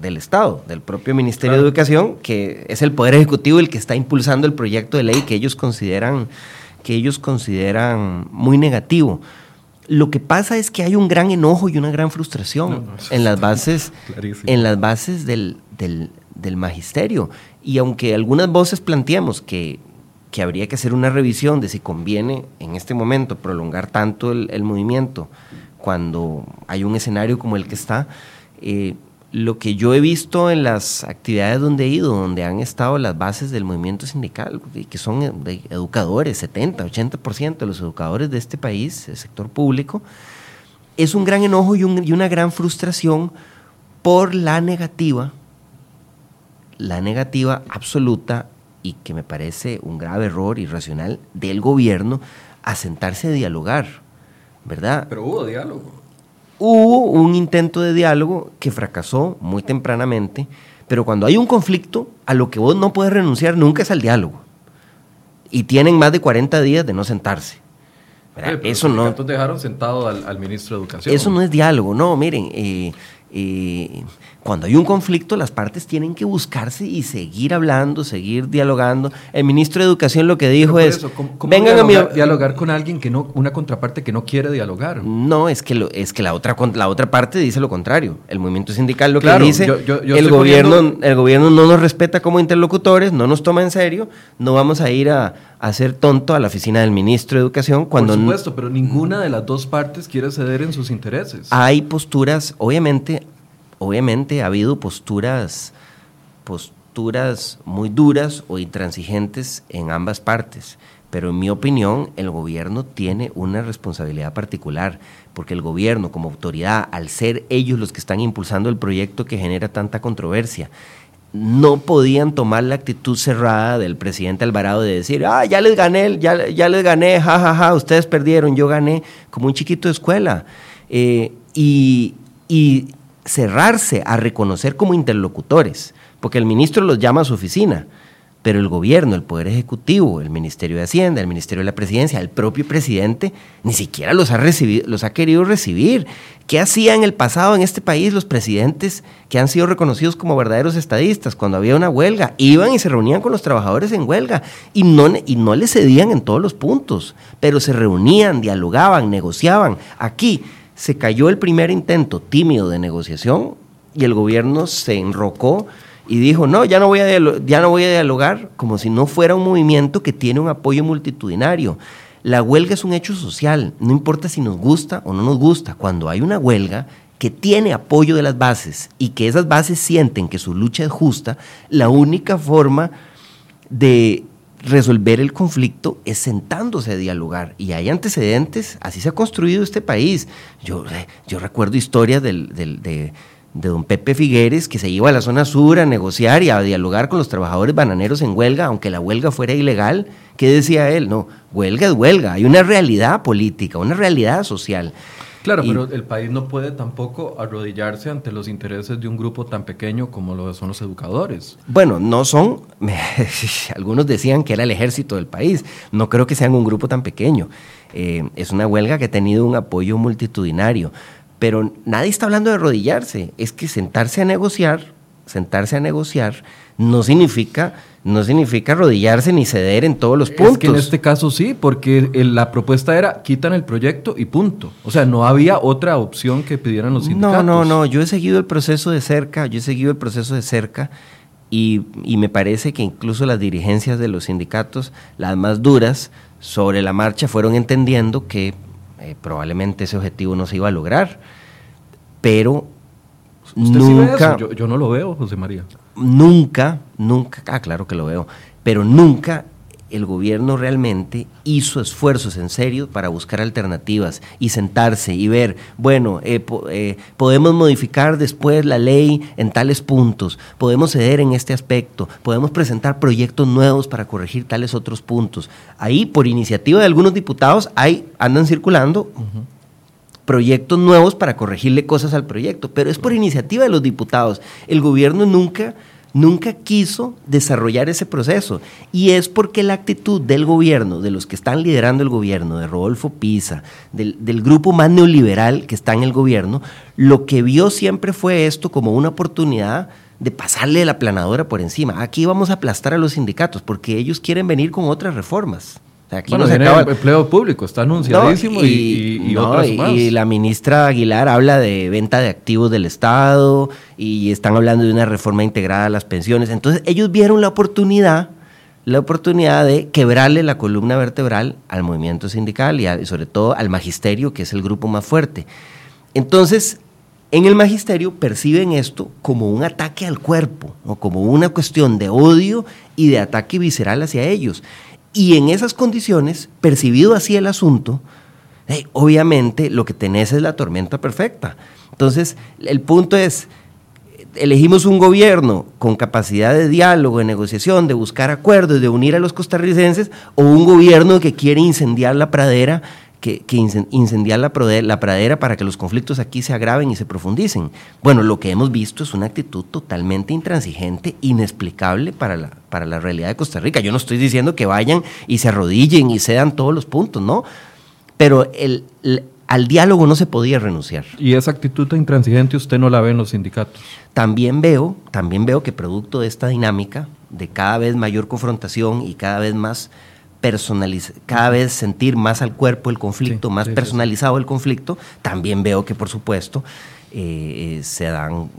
del Estado, del propio Ministerio de Educación, que es el Poder Ejecutivo el que está impulsando el proyecto de ley que ellos consideran, que ellos consideran muy negativo. Lo que pasa es que hay un gran enojo y una gran frustración en las bases, en las bases del, del, magisterio. Y aunque algunas voces planteamos que, que, habría que hacer una revisión de si conviene en este momento prolongar tanto el, el movimiento cuando hay un escenario como el que está, eh, lo que yo he visto en las actividades donde he ido, donde han estado las bases del movimiento sindical, que son educadores, 70, 80% de los educadores de este país, el sector público, es un gran enojo y, una gran frustración por la negativa, la negativa absoluta y que me parece un grave error irracional del gobierno a sentarse a dialogar, ¿verdad? Pero hubo diálogo. Hubo un intento de diálogo que fracasó muy tempranamente, pero cuando hay un conflicto, a lo que vos no puedes renunciar nunca es al diálogo. Y tienen más de 40 días de no sentarse. eso no. dejaron sentado al, ministro de Educación. Eso no es diálogo, no, miren. Eh, eh, cuando hay un conflicto, las partes tienen que buscarse y seguir hablando, seguir dialogando. El ministro de Educación lo que dijo es, ¿cómo, vengan dialogar, a dialogar con alguien que no, una contraparte que no quiere dialogar. No, es que lo, es que la otra la otra parte dice lo contrario. El movimiento sindical lo que dice, el gobierno el gobierno no nos respeta como interlocutores, no nos toma en serio, no vamos a ir a, hacer tonto a la oficina del ministro de Educación cuando... Por supuesto, pero ninguna de las dos partes quiere ceder en sus intereses. Hay posturas, obviamente, obviamente ha habido posturas, posturas muy duras o intransigentes en ambas partes, pero en mi opinión el gobierno tiene una responsabilidad particular, porque el gobierno como autoridad, al ser ellos los que están impulsando el proyecto que genera tanta controversia, no podían tomar la actitud cerrada del presidente Alvarado de decir, ah, ya les gané, ya, les gané, jajaja, ja, ja, ustedes perdieron, yo gané, como un chiquito de escuela. Eh, y cerrarse a reconocer como interlocutores, porque el ministro los llama a su oficina, pero el gobierno, el Poder Ejecutivo, el Ministerio de Hacienda, el Ministerio de la Presidencia, el propio presidente, ni siquiera los ha, recibido, los ha querido recibir. ¿Qué hacían en el pasado en este país los presidentes que han sido reconocidos como verdaderos estadistas? Cuando había una huelga, iban y se reunían con los trabajadores en huelga y no, y no les cedían en todos los puntos, pero se reunían, dialogaban, negociaban. Aquí se cayó el primer intento tímido de negociación y el gobierno se enrocó y dijo, no, ya no, voy a ya no voy a dialogar, como si no fuera un movimiento que tiene un apoyo multitudinario. La huelga es un hecho social, no importa si nos gusta o no nos gusta, cuando hay una huelga que tiene apoyo de las bases y que esas bases sienten que su lucha es justa, la única forma de resolver el conflicto es sentándose a dialogar. Y hay antecedentes, así se ha construido este país. Yo, eh, yo recuerdo historias del, de, don Pepe Figueres que se iba a la zona sur a negociar y a dialogar con los trabajadores bananeros en huelga, aunque la huelga fuera ilegal. ¿Qué decía él? No, huelga es huelga, hay una realidad política, una realidad social. Claro, pero el país no puede tampoco arrodillarse ante los intereses de un grupo tan pequeño como lo son los educadores. Bueno, no son, [laughs] algunos decían que era el ejército del país, no creo que sean un grupo tan pequeño. Eh, es una huelga que ha tenido un apoyo multitudinario, pero nadie está hablando de arrodillarse, es que sentarse a negociar, sentarse a negociar, no significa no significa arrodillarse ni ceder en todos los puntos. Es que en este caso sí, porque la propuesta era quitan el proyecto y punto. O sea, no había otra opción que pidieran los sindicatos. No, no, no. Yo he seguido el proceso de cerca, yo he seguido el proceso de cerca y, me parece que incluso las dirigencias de los sindicatos, las más duras, sobre la marcha fueron entendiendo que eh, probablemente ese objetivo no se iba a lograr. Pero nunca. yo no lo veo, José María nunca, nunca, ah, claro que lo veo, pero nunca el gobierno realmente hizo esfuerzos en serio para buscar alternativas y sentarse y ver, bueno, eh, eh, podemos modificar después la ley en tales puntos, podemos ceder en este aspecto, podemos presentar proyectos nuevos para corregir tales otros puntos. Ahí, por iniciativa de algunos diputados, hay, andan circulando proyectos nuevos para corregirle cosas al proyecto, pero es por iniciativa de los diputados. El gobierno nunca nunca quiso desarrollar ese proceso. Y es porque la actitud del gobierno, de los que están liderando el gobierno, de Rodolfo Pisa, del, del, grupo más neoliberal que está en el gobierno, lo que vio siempre fue esto como una oportunidad de pasarle la planadora por encima. Aquí vamos a aplastar a los sindicatos porque ellos quieren venir con otras reformas. Aquí bueno, no empleo público, está anunciadísimo y, y, la ministra Aguilar habla de venta de activos del Estado y están hablando de una reforma integrada a las pensiones. Entonces ellos vieron la oportunidad, la oportunidad de quebrarle la columna vertebral al movimiento sindical y, sobre todo al magisterio, que es el grupo más fuerte. Entonces, en el magisterio perciben esto como un ataque al cuerpo, o como una cuestión de odio y de ataque visceral hacia ellos. Y en esas condiciones, percibido así el asunto, obviamente lo que tenés es la tormenta perfecta. Entonces, el punto es, elegimos un gobierno con capacidad de diálogo, de negociación, de buscar acuerdos, de unir a los costarricenses, o un gobierno que quiere incendiar la pradera, que, incendiar la, la pradera para que los conflictos aquí se agraven y se profundicen. Bueno, lo que hemos visto es una actitud totalmente intransigente, inexplicable para la, para la realidad de Costa Rica. Yo no estoy diciendo que vayan y se arrodillen y cedan todos los puntos, ¿no? Pero el al diálogo no se podía renunciar. ¿Y esa actitud intransigente usted no la ve en los sindicatos? También veo, también veo que producto de esta dinámica de cada vez mayor confrontación y cada vez más personalizado, cada vez sentir más al cuerpo el conflicto, más personalizado el conflicto, también veo que por supuesto eh, se dan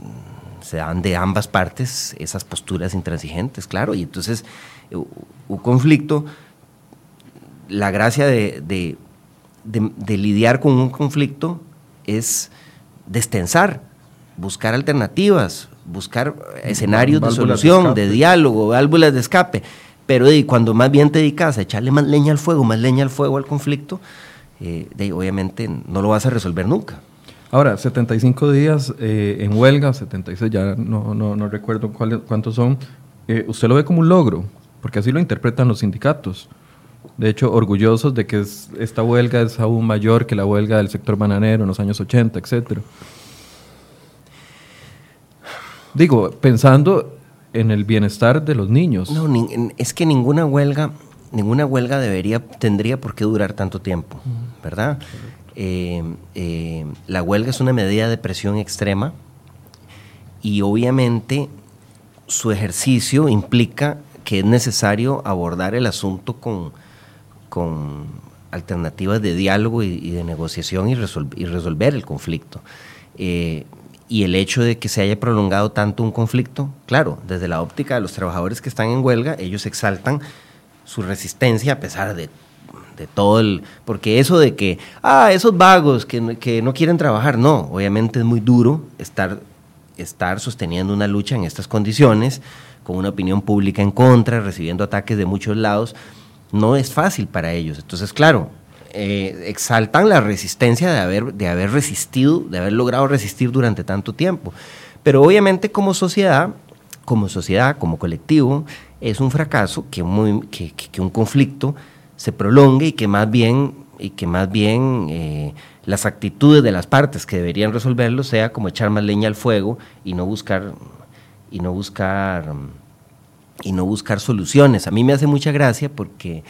se dan de ambas partes esas posturas intransigentes, claro, y entonces un conflicto, la gracia de de, lidiar con un conflicto es destensar, buscar alternativas, buscar escenarios de solución, de, diálogo, válvulas de escape. Pero cuando más bien te dedicas a echarle más leña al fuego, más leña al fuego al conflicto, eh, obviamente no lo vas a resolver nunca. Ahora, 75 días eh, en huelga, 76, ya no, no, recuerdo cuántos son, eh, usted lo ve como un logro, porque así lo interpretan los sindicatos. De hecho, orgullosos de que esta huelga es aún mayor que la huelga del sector bananero en los años 80, etc. Digo, pensando en el bienestar de los niños. No, es que ninguna huelga, ninguna huelga debería, tendría por qué durar tanto tiempo, ¿verdad? Eh, eh, la huelga es una medida de presión extrema y obviamente su ejercicio implica que es necesario abordar el asunto con, con alternativas de diálogo y, de negociación y, resolver el conflicto. Eh, y el hecho de que se haya prolongado tanto un conflicto, claro, desde la óptica de los trabajadores que están en huelga, ellos exaltan su resistencia a pesar de, todo el... Porque eso de que, ah, esos vagos que, que, no quieren trabajar, no, obviamente es muy duro estar, estar sosteniendo una lucha en estas condiciones, con una opinión pública en contra, recibiendo ataques de muchos lados, no es fácil para ellos. Entonces, claro, eh, exaltan la resistencia de haber, de haber resistido, de haber logrado resistir durante tanto tiempo. Pero obviamente como sociedad, como sociedad, como colectivo, es un fracaso que, que, un conflicto se prolongue y que más bien, y que más bien eh, las actitudes de las partes que deberían resolverlo sea como echar más leña al fuego y no buscar, y no buscar y no buscar soluciones. A mí me hace mucha gracia porque,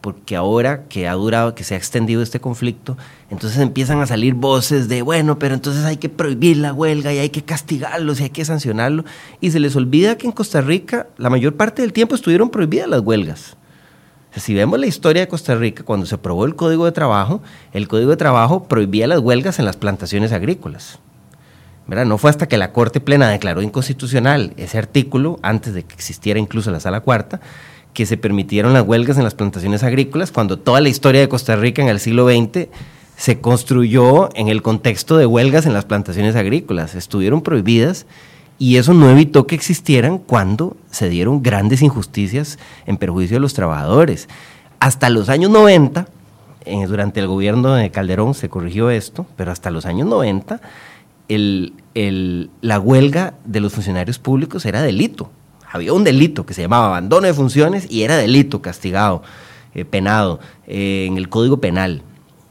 porque ahora que ha durado, que se ha extendido este conflicto, entonces empiezan a salir voces de, bueno, pero entonces hay que prohibir la huelga y hay que castigarlos y hay que sancionarlo. Y se les olvida que en Costa Rica la mayor parte del tiempo estuvieron prohibidas las huelgas. si vemos la historia de Costa Rica, cuando se aprobó el Código de Trabajo, el Código de Trabajo prohibía las huelgas en las plantaciones agrícolas. No fue hasta que la Corte Plena declaró inconstitucional ese artículo, antes de que existiera incluso la Sala Cuarta, que se permitieron las huelgas en las plantaciones agrícolas, cuando toda la historia de Costa Rica en el siglo XX se construyó en el contexto de huelgas en las plantaciones agrícolas. Estuvieron prohibidas y eso no evitó que existieran cuando se dieron grandes injusticias en perjuicio de los trabajadores. Hasta los años 90, eh, durante el gobierno de Calderón se corrigió esto, pero hasta los años 90 el, la huelga de los funcionarios públicos era delito. Había un delito que se llamaba abandono de funciones y era delito castigado, eh, penado eh, en el Código Penal,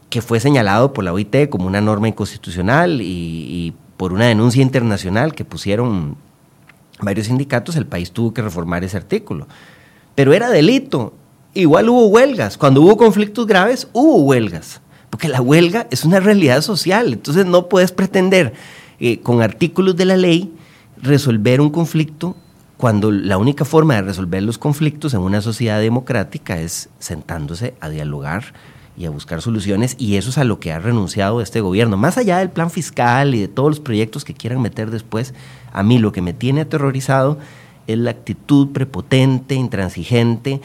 que fue señalado por la OIT como una norma inconstitucional y, por una denuncia internacional que pusieron varios sindicatos, el país tuvo que reformar ese artículo. Pero era delito. Igual hubo huelgas. Cuando hubo conflictos graves, hubo huelgas. Porque la huelga es una realidad social. Entonces no puedes pretender eh, con artículos de la ley resolver un conflicto cuando la única forma de resolver los conflictos en una sociedad democrática es sentándose a dialogar y a buscar soluciones y eso es a lo que ha renunciado este gobierno. Más allá del plan fiscal y de todos los proyectos que quieran meter después, a mí lo que me tiene aterrorizado es la actitud prepotente, intransigente,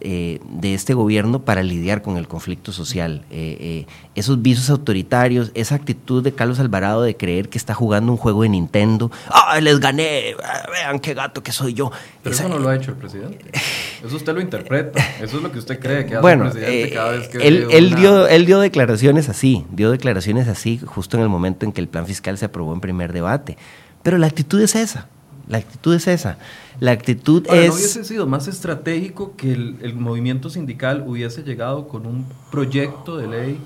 eh, de este gobierno para lidiar con el conflicto social. Eh, eh, esos visos autoritarios, esa actitud de Carlos Alvarado de creer que está jugando un juego de Nintendo. ¡Ah, les gané! Ah, vean qué gato que soy yo. Pero eso no lo ha hecho el presidente. [laughs] Eso usted lo interpreta. Eso es lo que usted cree que hace el presidente cada vez que... Él, él, dio, él dio declaraciones así, dio declaraciones así justo en el momento en que el plan fiscal se aprobó en primer debate Pero la actitud es esa. La actitud es esa. La actitud Ahora, es... ¿No hubiese sido más estratégico que el, el movimiento sindical hubiese llegado con un proyecto de ley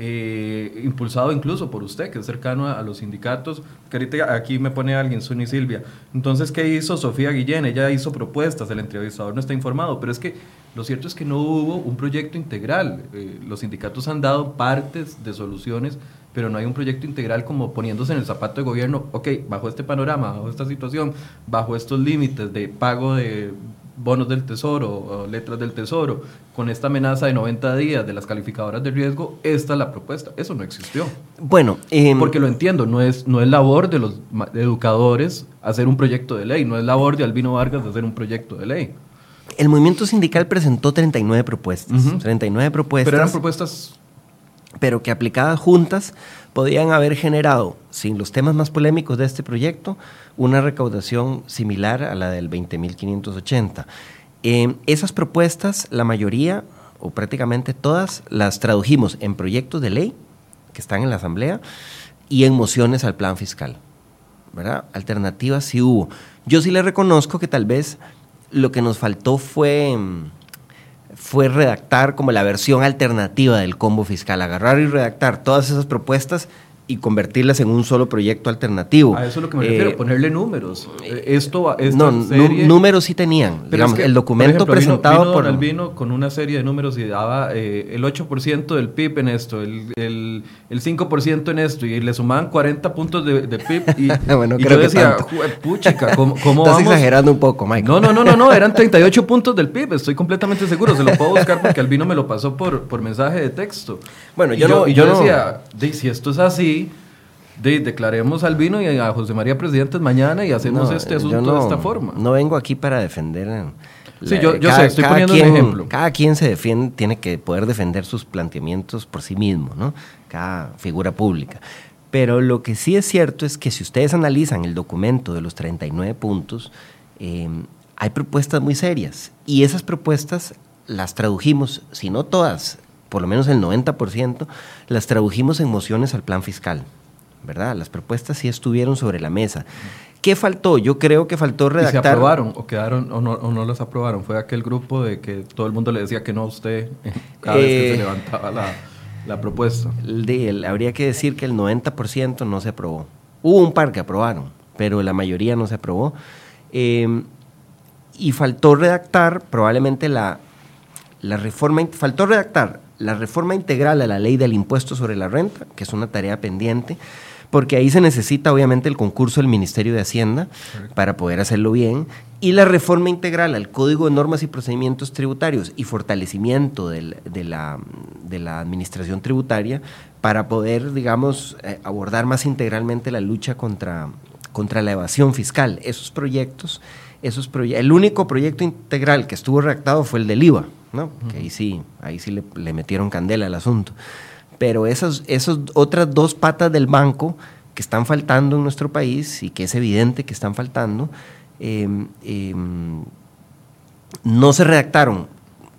eh, impulsado incluso por usted, que es cercano a, a, los sindicatos, que ahorita aquí me pone alguien, Suni Silvia. Entonces, ¿qué hizo Sofía Guillén? Ella hizo propuestas, el entrevistador no está informado, pero es que lo cierto es que no hubo un proyecto integral. Eh, los sindicatos han dado partes de soluciones, pero no hay un proyecto integral como poniéndose en el zapato de gobierno, ok, bajo este panorama, bajo esta situación, bajo estos límites de pago de bonos del tesoro, letras del tesoro, con esta amenaza de 90 días de las calificadoras de riesgo, esta es la propuesta. Eso no existió. Bueno, eh, porque lo entiendo, no es, no es labor de los educadores hacer un proyecto de ley, no es labor de Albino Vargas hacer un proyecto de ley. El movimiento sindical presentó 39 propuestas. Uh -huh. 39 propuestas. Pero eran propuestas. Pero que aplicadas juntas podían haber generado, sin los temas más polémicos de este proyecto, una recaudación similar a la del 20.580. Eh, esas propuestas, la mayoría, o prácticamente todas, las tradujimos en proyectos de ley que están en la Asamblea y en mociones al plan fiscal. ¿verdad? Alternativas sí hubo. Yo sí le reconozco que tal vez lo que nos faltó fue, fue redactar como la versión alternativa del combo fiscal, agarrar y redactar todas esas propuestas y convertirlas en un solo proyecto alternativo. A eso es lo que me refiero, Eh, ponerle números. Esto, esta no, serie, nú- números sí tenían. Pero Digamos, es que, el documento por ejemplo, presentado vino, por... Albino con una serie de números y daba eh, el 8% del PIB en esto, el, el, el 5% en esto, y le sumaban 40 puntos de, de PIB. Y, [laughs] Bueno, y creo yo que decía, tanto. "Jue- puchica, ¿cómo, [laughs] cómo Estás vamos? exagerando un poco, Michael. No, no, no, no, no, eran [laughs] 38 puntos del PIB, estoy completamente seguro, se lo puedo buscar porque Albino me lo pasó por, por mensaje de texto. Bueno, Y yo no- yo decía, "Di, si esto es así, di, declaremos a Albino y a José María presidentes mañana y hacemos No, este asunto no- de esta forma. No vengo aquí para defender. eh, Sí, yo- yo sé, estoy poniendo un quien- ejemplo. Cada quien se defiende, tiene que poder defender sus planteamientos por sí mismo, ¿no? Cada figura pública. Pero lo que sí es cierto es que si ustedes analizan el documento de los 39 puntos, eh, hay propuestas muy serias. Y esas propuestas las tradujimos, si no todas, por lo menos el 90%, las tradujimos en mociones al plan fiscal. ¿Verdad? Las propuestas sí estuvieron sobre la mesa. ¿Qué faltó? Yo creo que faltó ¿Y se redactar. aprobaron o quedaron o no, o no las aprobaron? Fue aquel grupo de que todo el mundo le decía que no a usted [laughs] cada vez que Eh. se levantaba la, la propuesta. El de- el- habría que decir que el 90% no se aprobó. Hubo un par que aprobaron, pero la mayoría no se aprobó. Eh, y faltó redactar probablemente la, la reforma, faltó redactar la reforma integral a la ley del impuesto sobre la renta, que es una tarea pendiente, porque ahí se necesita obviamente el concurso del Ministerio de Hacienda para poder hacerlo bien, y la reforma integral al Código de Normas y Procedimientos Tributarios y fortalecimiento del- de, la, de la administración tributaria para poder, digamos, eh, abordar más integralmente la lucha contra, contra la evasión fiscal. Esos proyectos, esos proye- el único proyecto integral que estuvo redactado fue el del IVA, ¿no? Que ahí sí, ahí sí le, le metieron candela al asunto. Pero esas, otras dos patas del banco que están faltando en nuestro país y que es evidente que están faltando, eh, eh, no se redactaron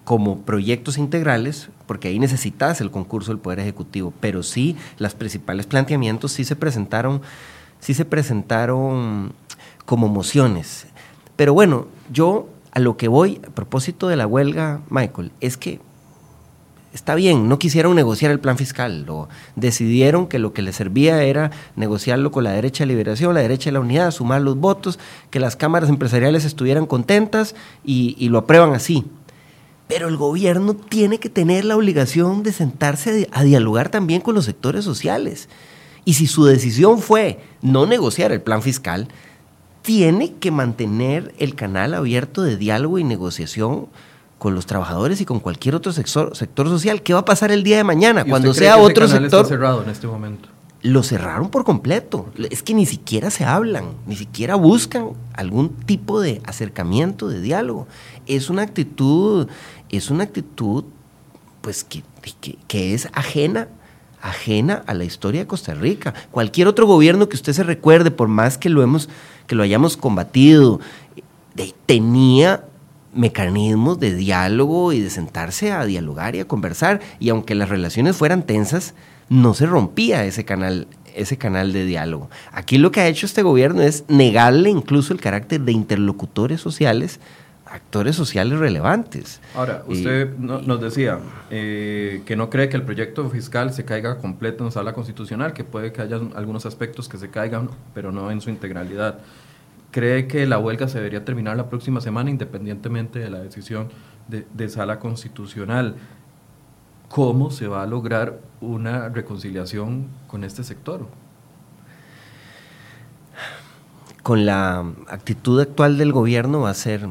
como proyectos integrales, porque ahí necesitas el concurso del Poder Ejecutivo, pero sí los principales planteamientos sí se presentaron, sí se presentaron como mociones. Pero bueno, yo a lo que voy a propósito de la huelga, Michael, es que está bien, no quisieron negociar el plan fiscal, lo, decidieron que lo que les servía era negociarlo con la derecha de liberación, la derecha de la unidad, sumar los votos, que las cámaras empresariales estuvieran contentas y, lo aprueban así. Pero el gobierno tiene que tener la obligación de sentarse a dialogar también con los sectores sociales. Y si su decisión fue no negociar el plan fiscal, tiene que mantener el canal abierto de diálogo y negociación con los trabajadores y con cualquier otro sector, sector social. ¿Qué va a pasar el día de mañana? ¿Y Cuando sea que otro canal sector... Está cerrado en este momento. Lo cerraron por completo. Es que ni siquiera se hablan, ni siquiera buscan algún tipo de acercamiento, de diálogo. Es una actitud, es una actitud, pues, que, que, que es ajena, ajena a la historia de Costa Rica. Cualquier otro gobierno que usted se recuerde, por más que lo hemos, que lo hayamos combatido, de- tenía mecanismos de diálogo y de sentarse a dialogar y a conversar. Y aunque las relaciones fueran tensas, no se rompía ese canal ese canal de diálogo. Aquí lo que ha hecho este gobierno es negarle incluso el carácter de interlocutores sociales actores sociales relevantes. Ahora, usted nos decía eh, que no cree que el proyecto fiscal se caiga completo en sala constitucional, que puede que haya algunos aspectos que se caigan, pero no en su integralidad. ¿Cree que la huelga se debería terminar la próxima semana independientemente de la decisión de, de sala constitucional? ¿Cómo se va a lograr una reconciliación con este sector? Con la actitud actual del gobierno va a ser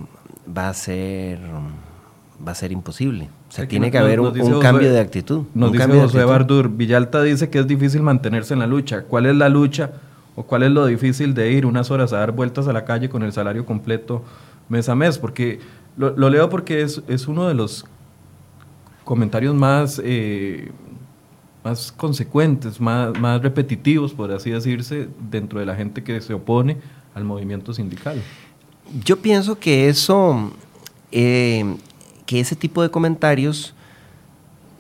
va a ser va a ser imposible. O sea, tiene que haber un, cambio de actitud. Nos dice José Bardur, Villalta dice que es difícil mantenerse en la lucha. ¿Cuál es la lucha o cuál es lo difícil de ir unas horas a dar vueltas a la calle con el salario completo mes a mes? Porque lo, leo porque es, es, uno de los comentarios más, eh, más consecuentes, más, más repetitivos, por así decirse, dentro de la gente que se opone al movimiento sindical. Yo pienso que eso, eh, que ese tipo de comentarios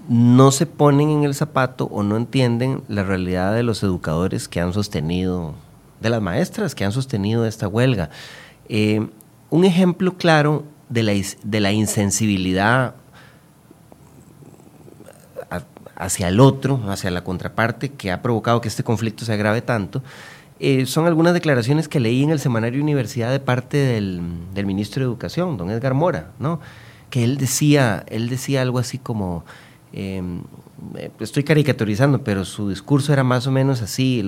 no se ponen en el zapato o no entienden la realidad de los educadores que han sostenido, de las maestras que han sostenido esta huelga. Eh, un ejemplo claro de la, de la insensibilidad hacia el otro, hacia la contraparte, que ha provocado que este conflicto se agrave tanto, eh, son algunas declaraciones que leí en el semanario Universidad de parte del, ministro de Educación, don Edgar Mora, ¿no? que él decía, él decía algo así como, eh, estoy caricaturizando, pero su discurso era más o menos así,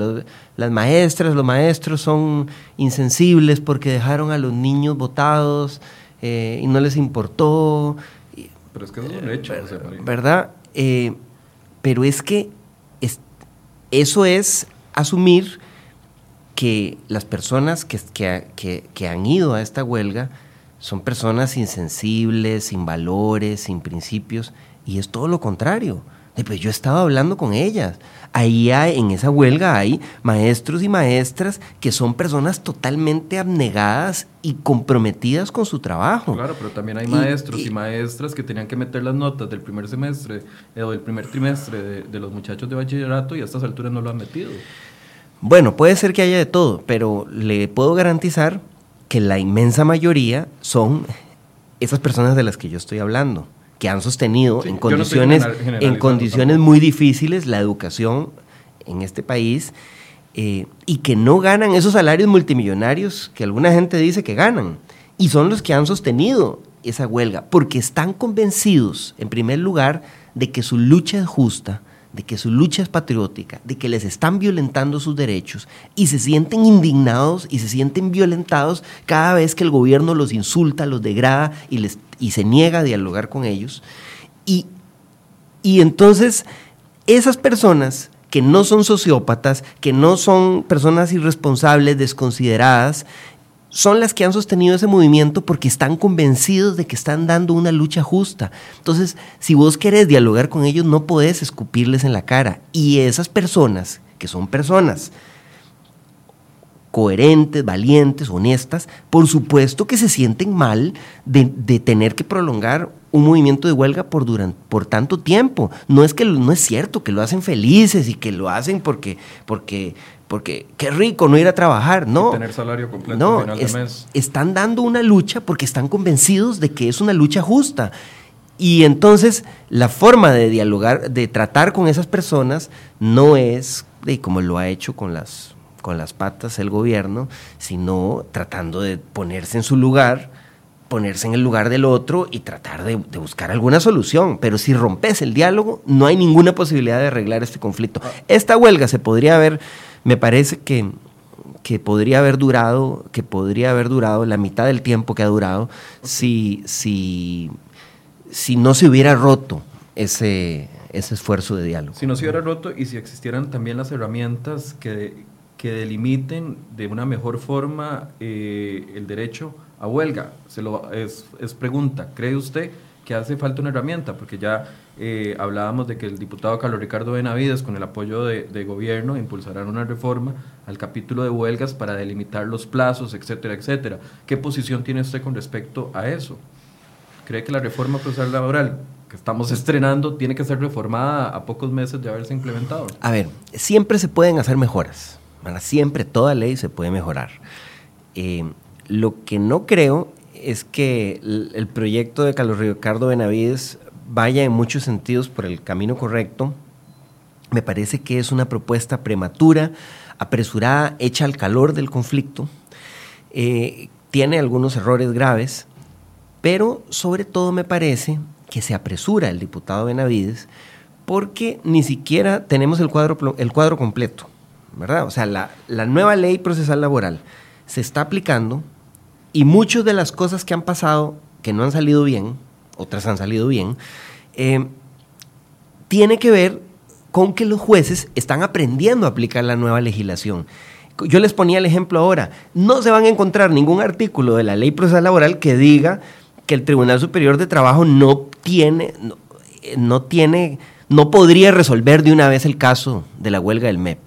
las maestras, los maestros son insensibles porque dejaron a los niños votados eh, y no les importó. Pero es que es un hecho, ¿verdad? pero es que eso es asumir que las personas que, que, han ido a esta huelga son personas insensibles, sin valores, sin principios, y es todo lo contrario. Pues yo he estado hablando con ellas. Ahí hay, en esa huelga hay maestros y maestras que son personas totalmente abnegadas y comprometidas con su trabajo. Claro, pero también hay maestros y, maestras que tenían que meter las notas del primer semestre eh, o del primer trimestre de, de los muchachos de bachillerato y a estas alturas no lo han metido. Bueno, puede ser que haya de todo, pero le puedo garantizar que la inmensa mayoría son esas personas de las que yo estoy hablando, que han sostenido en condiciones, en condiciones muy difíciles la educación en este país eh, y que no ganan esos salarios multimillonarios que alguna gente dice que ganan. Y son los que han sostenido esa huelga, porque están convencidos, en primer lugar, de que su lucha es justa, de que su lucha es patriótica, de que les están violentando sus derechos y se sienten indignados y se sienten violentados cada vez que el gobierno los insulta, los degrada y, les, y se niega a dialogar con ellos. Y, y entonces esas personas que no son sociópatas, que no son personas irresponsables, desconsideradas, son las que han sostenido ese movimiento porque están convencidos de que están dando una lucha justa. Entonces, si vos querés dialogar con ellos, no podés escupirles en la cara. Y esas personas, que son personas coherentes, valientes, honestas, por supuesto que se sienten mal de, tener que prolongar un movimiento de huelga por, durante, por tanto tiempo. No es que no es cierto que lo hacen felices y que lo hacen porque, porque porque qué rico no ir a trabajar, no. tener salario completo no, final de mes. Están dando una lucha porque están convencidos de que es una lucha justa. Y entonces la forma de dialogar, de tratar con esas personas, no es de como lo ha hecho con las, con las patas el gobierno, sino tratando de ponerse en su lugar, ponerse en el lugar del otro y tratar de, de, buscar alguna solución. Pero si rompes el diálogo, no hay ninguna posibilidad de arreglar este conflicto. Ah. Esta huelga se podría haber me parece que, que podría haber durado, que podría haber durado la mitad del tiempo que ha durado si, si, si no se hubiera roto ese, ese esfuerzo de diálogo. Si no se hubiera roto y si existieran también las herramientas que, que delimiten de una mejor forma eh, el derecho a huelga. Se lo, es, es pregunta, ¿cree usted que hace falta una herramienta? Porque ya eh, hablábamos de que el diputado Carlos Ricardo Benavides, con el apoyo de, gobierno, impulsarán una reforma al capítulo de huelgas para delimitar los plazos, etcétera, etcétera. ¿Qué posición tiene usted con respecto a eso? ¿Cree que la reforma procesal laboral que estamos estrenando tiene que ser reformada a pocos meses de haberse implementado? A ver, siempre se pueden hacer mejoras. Siempre toda ley se puede mejorar. Eh, lo que no creo es que el, proyecto de Carlos Ricardo Benavides vaya en muchos sentidos por el camino correcto. Me parece que es una propuesta prematura, apresurada, hecha al calor del conflicto. Eh, tiene algunos errores graves, pero sobre todo me parece que se apresura el diputado Benavides porque ni siquiera tenemos el cuadro, el cuadro completo, ¿verdad? O sea, la, nueva ley procesal laboral se está aplicando y muchas de las cosas que han pasado, que no han salido bien, otras han salido bien, eh, tiene que ver con que los jueces están aprendiendo a aplicar la nueva legislación. Yo les ponía el ejemplo ahora, no se van a encontrar ningún artículo de la ley procesal laboral que diga que el Tribunal Superior de Trabajo no tiene, no, tiene, no podría resolver de una vez el caso de la huelga del MEP.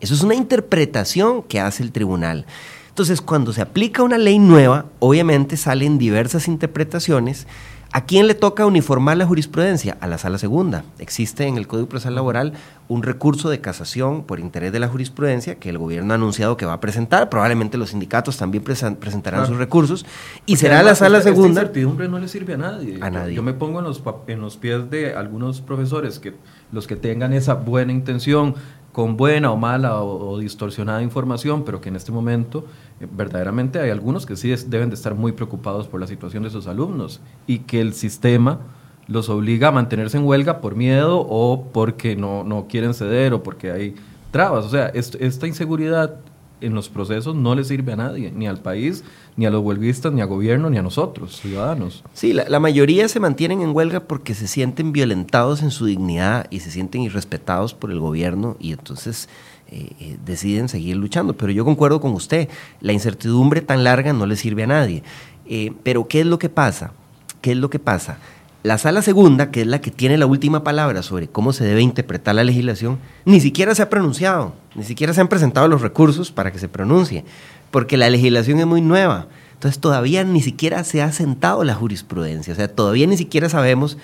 Eso es una interpretación que hace el tribunal. Entonces, cuando se aplica una ley nueva, obviamente salen diversas interpretaciones ¿A quién le toca uniformar la jurisprudencia? A la sala segunda. Existe en el Código Procesal Laboral un recurso de casación por interés de la jurisprudencia que el gobierno ha anunciado que va a presentar. Probablemente los sindicatos también presentarán sus recursos. Y será la sala segunda. Esta incertidumbre no le sirve a nadie. A nadie. Yo me pongo en los, en los pies de algunos profesores que los que tengan esa buena intención con buena o mala o, distorsionada información, pero que en este momento eh, verdaderamente hay algunos que sí deben de estar muy preocupados por la situación de sus alumnos y que el sistema los obliga a mantenerse en huelga por miedo o porque no, no quieren ceder o porque hay trabas. O sea, esta inseguridad en los procesos no le sirve a nadie, ni al país, ni a los huelguistas, ni a gobierno, ni a nosotros, ciudadanos. Sí, la, mayoría se mantienen en huelga porque se sienten violentados en su dignidad y se sienten irrespetados por el gobierno y entonces eh, eh, deciden seguir luchando. Pero yo concuerdo con usted, la incertidumbre tan larga no le sirve a nadie. Eh, pero ¿qué es lo que pasa? ¿Qué es lo que pasa? La sala segunda, que es la que tiene la última palabra sobre cómo se debe interpretar la legislación, ni siquiera se ha pronunciado, ni siquiera se han presentado los recursos para que se pronuncie, porque la legislación es muy nueva. Entonces todavía ni siquiera se ha sentado la jurisprudencia, o sea, todavía ni siquiera sabemos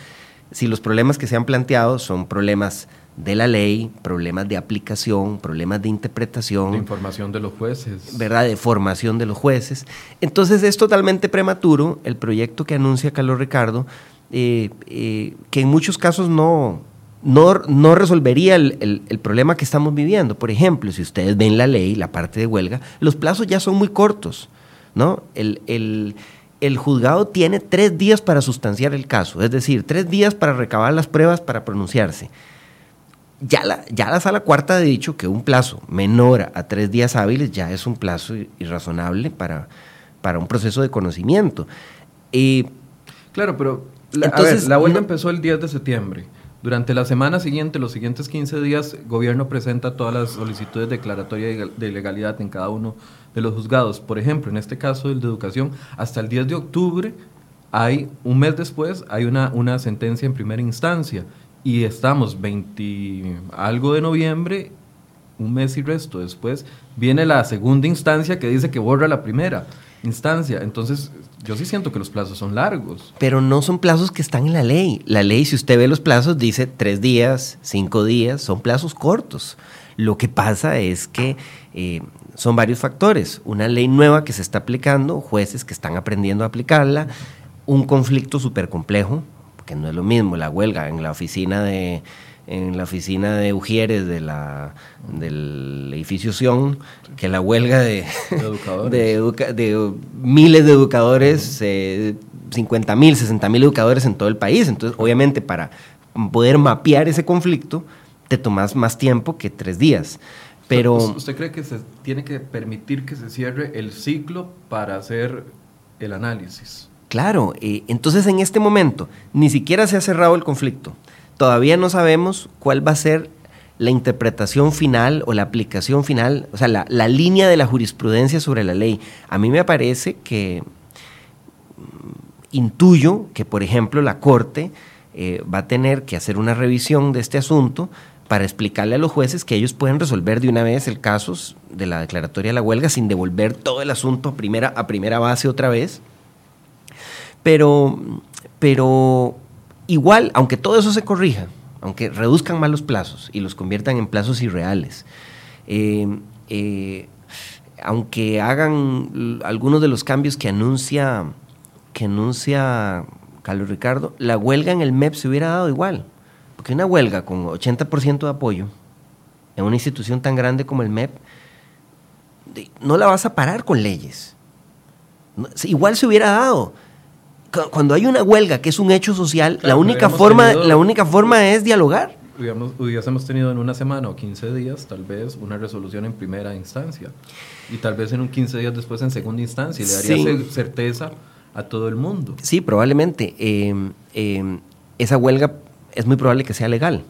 si los problemas que se han planteado son problemas de la ley, problemas de aplicación, problemas de interpretación. De información de los jueces. ¿Verdad? De formación de los jueces. Entonces es totalmente prematuro el proyecto que anuncia Carlos Ricardo que en muchos casos no, no, resolvería el, problema que estamos viviendo. Por ejemplo, si ustedes ven la ley, la parte de huelga, los plazos ya son muy cortos. ¿no? El, juzgado tiene tres días para sustanciar el caso, es decir, tres días para recabar las pruebas para pronunciarse. Ya la, ya la sala cuarta ha dicho que un plazo menor a tres días hábiles ya es un plazo irrazonable para, para un proceso de conocimiento. Claro, pero entonces, la huelga empezó el 10 de septiembre. Durante la semana siguiente, los siguientes 15 días, el gobierno presenta todas las solicitudes declaratorias de legalidad en cada uno de los juzgados. Por ejemplo, en este caso, el de educación, hasta el 10 de octubre, hay un mes después, hay una, una sentencia en primera instancia. Y estamos 20 algo de noviembre, un mes y resto después, viene la segunda instancia que dice que borra la primera instancia. Entonces, yo sí siento que los plazos son largos. Pero no son plazos que están en la ley. La ley, si usted ve los plazos, dice tres días, cinco días, son plazos cortos. Lo que pasa es que eh, son varios factores. Una ley nueva que se está aplicando, jueces que están aprendiendo a aplicarla, un conflicto súper complejo, que no es lo mismo la huelga en la oficina de en la oficina de Ugieres de la, del edificio Sion, que la huelga de, de, [laughs] miles de educadores, eh, 50 mil, 60 mil educadores en todo el país. Entonces, obviamente, para poder mapear ese conflicto, te tomas más tiempo que tres días. Pero, ¿Usted cree que se tiene que permitir que se cierre el ciclo para hacer el análisis? Claro, eh, entonces en este momento ni siquiera se ha cerrado el conflicto todavía no sabemos cuál va a ser la interpretación final o la aplicación final, o sea, la, línea de la jurisprudencia sobre la ley. A mí me parece que mm, intuyo que, por ejemplo, la Corte eh, va a tener que hacer una revisión de este asunto para explicarle a los jueces que ellos pueden resolver de una vez el caso de la declaratoria de la huelga sin devolver todo el asunto a primera, a primera base otra vez. Pero, pero igual, aunque todo eso se corrija, aunque reduzcan más los plazos y los conviertan en plazos irreales, eh, eh, aunque hagan algunos de los cambios que anuncia, que anuncia Carlos Ricardo, la huelga en el MEP se hubiera dado igual. Porque una huelga con 80% de apoyo en una institución tan grande como el MEP, no la vas a parar con leyes. Igual se hubiera dado. Cuando hay una huelga que es un hecho social, la, única forma, la única forma es dialogar hubiésemos tenido en una semana o 15 días tal vez una resolución en primera instancia y tal vez en un 15 días después en segunda instancia y le daría certeza a todo el mundo. Sí, probablemente. Em, em, esa huelga es muy probable que sea legal,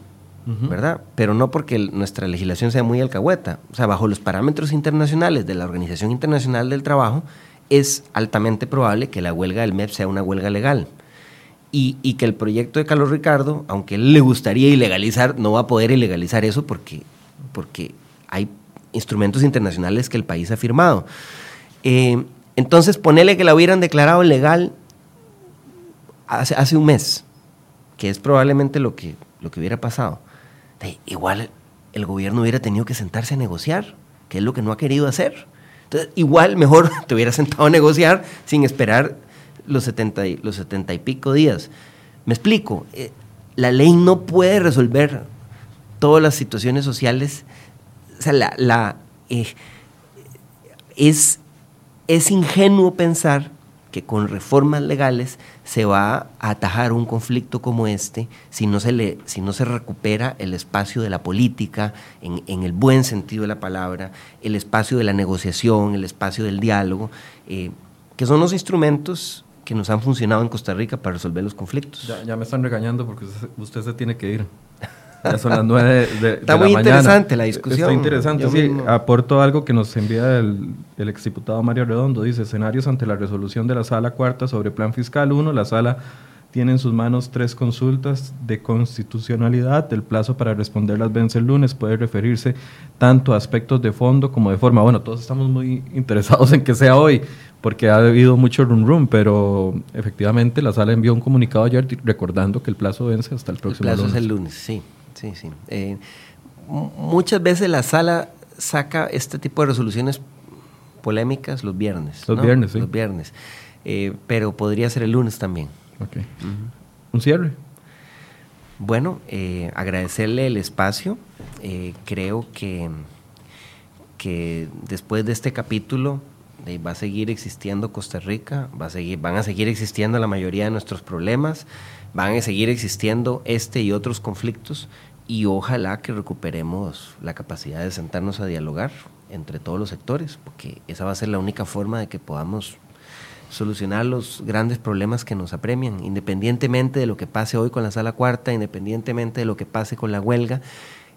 ¿verdad? Pero no porque nuestra legislación sea muy alcahueta. O sea, bajo los parámetros internacionales de la Organización Internacional del Trabajo, es altamente probable que la huelga del MEP sea una huelga legal y, que el proyecto de Carlos Ricardo, aunque él le gustaría ilegalizar, no va a poder ilegalizar eso porque, porque hay instrumentos internacionales que el país ha firmado. Eh, entonces, ponerle que la hubieran declarado legal hace, hace, un mes, que es probablemente lo que, lo que hubiera pasado. igual el gobierno hubiera tenido que sentarse a negociar, que es lo que no ha querido hacer. Entonces, igual mejor [laughs] te hubiera sentado a negociar sin esperar los 70 y, los 70 y pico días. Me explico, eh, la ley no puede resolver todas las situaciones sociales. O sea, la, eh, es, es ingenuo pensar que con reformas legales se va a atajar un conflicto como este si no se, le, si no se recupera el espacio de la política en, en, el buen sentido de la palabra, el espacio de la negociación, el espacio del diálogo, eh, que son los instrumentos que nos han funcionado en Costa Rica para resolver los conflictos. Ya, me están regañando porque usted, se tiene que ir. Ya son las nueve de, Está muy interesante la discusión. Está interesante, sí. Aporto algo que nos envía el, el exdiputado Mario Redondo. Dice, escenarios ante la resolución de la Sala Cuarta sobre Plan Fiscal 1. La Sala tiene en sus manos tres consultas de constitucionalidad. El plazo para responderlas vence el lunes. Puede referirse tanto a aspectos de fondo como de forma. Bueno, todos estamos muy interesados en que sea hoy, porque ha habido mucho rum rum, pero efectivamente la sala envió un comunicado ayer recordando que el plazo vence hasta el próximo lunes. El plazo es el lunes, sí, sí, sí. Eh, muchas veces la sala saca este tipo de resoluciones polémicas los viernes. Los viernes, sí. Los viernes. Eh, pero podría ser el lunes también. Ok. ¿Un cierre? Bueno, eh, agradecerle el espacio. creo que, que después de este capítulo va a seguir existiendo Costa Rica, va a seguir, van a seguir existiendo la mayoría de nuestros problemas, van a seguir existiendo este y otros conflictos y ojalá que recuperemos la capacidad de sentarnos a dialogar entre todos los sectores, porque esa va a ser la única forma de que podamos solucionar los grandes problemas que nos apremian, independientemente de lo que pase hoy con la sala cuarta, independientemente de lo que pase con la huelga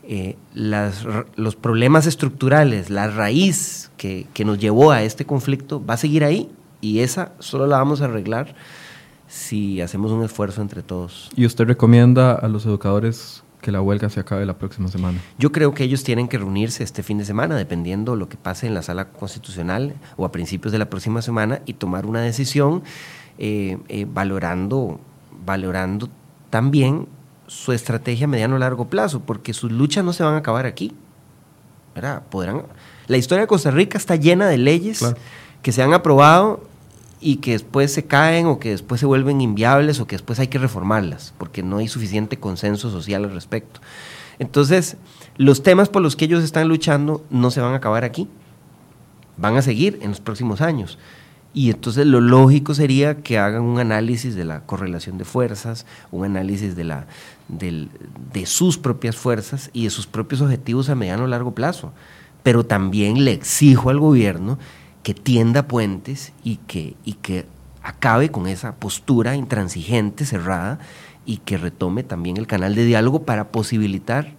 eh, las, los problemas estructurales, la raíz que, que, nos llevó a este conflicto va a seguir ahí y esa solo la vamos a arreglar si hacemos un esfuerzo entre todos. ¿Y usted recomienda a los educadores que la huelga se acabe la próxima semana? Yo creo que ellos tienen que reunirse este fin de semana, dependiendo lo que pase en la sala constitucional o a principios de la próxima semana y tomar una decisión eh, eh, valorando, valorando también su estrategia a mediano o largo plazo, porque sus luchas no se van a acabar aquí. ¿verdad? Podrán, la historia de Costa Rica está llena de leyes que se han aprobado y que después se caen o que después se vuelven inviables o que después hay que reformarlas, porque no hay suficiente consenso social al respecto. Entonces, los temas por los que ellos están luchando no se van a acabar aquí, van a seguir en los próximos años. Y entonces lo lógico sería que hagan un análisis de la correlación de fuerzas, un análisis de, la, de sus propias fuerzas y de sus propios objetivos a mediano o largo plazo. Pero también le exijo al gobierno que tienda puentes y que, y que acabe con esa postura intransigente, cerrada, y que retome también el canal de diálogo para posibilitar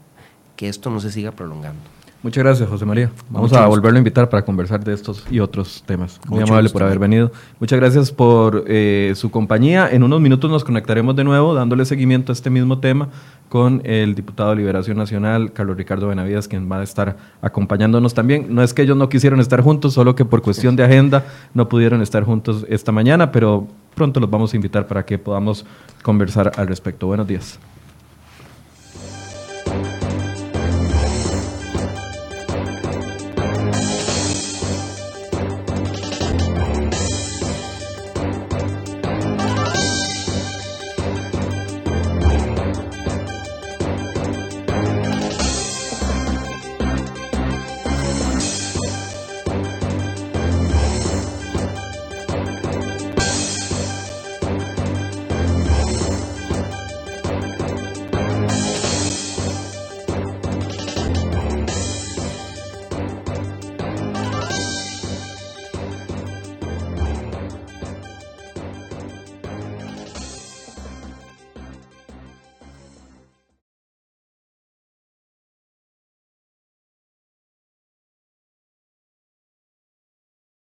que esto no se siga prolongando. Muchas gracias, José María. Vamos a volverlo a invitar para conversar de estos y otros temas. Muy amable por haber venido. Muchas gracias por eh, su compañía. En unos minutos nos conectaremos de nuevo dándole seguimiento a este mismo tema con el diputado de Liberación Nacional, Carlos Ricardo Benavides, quien va a estar acompañándonos también. No es que ellos no quisieron estar juntos, solo que por cuestión de agenda no pudieron estar juntos esta mañana, pero pronto los vamos a invitar para que podamos conversar al respecto. Buenos días.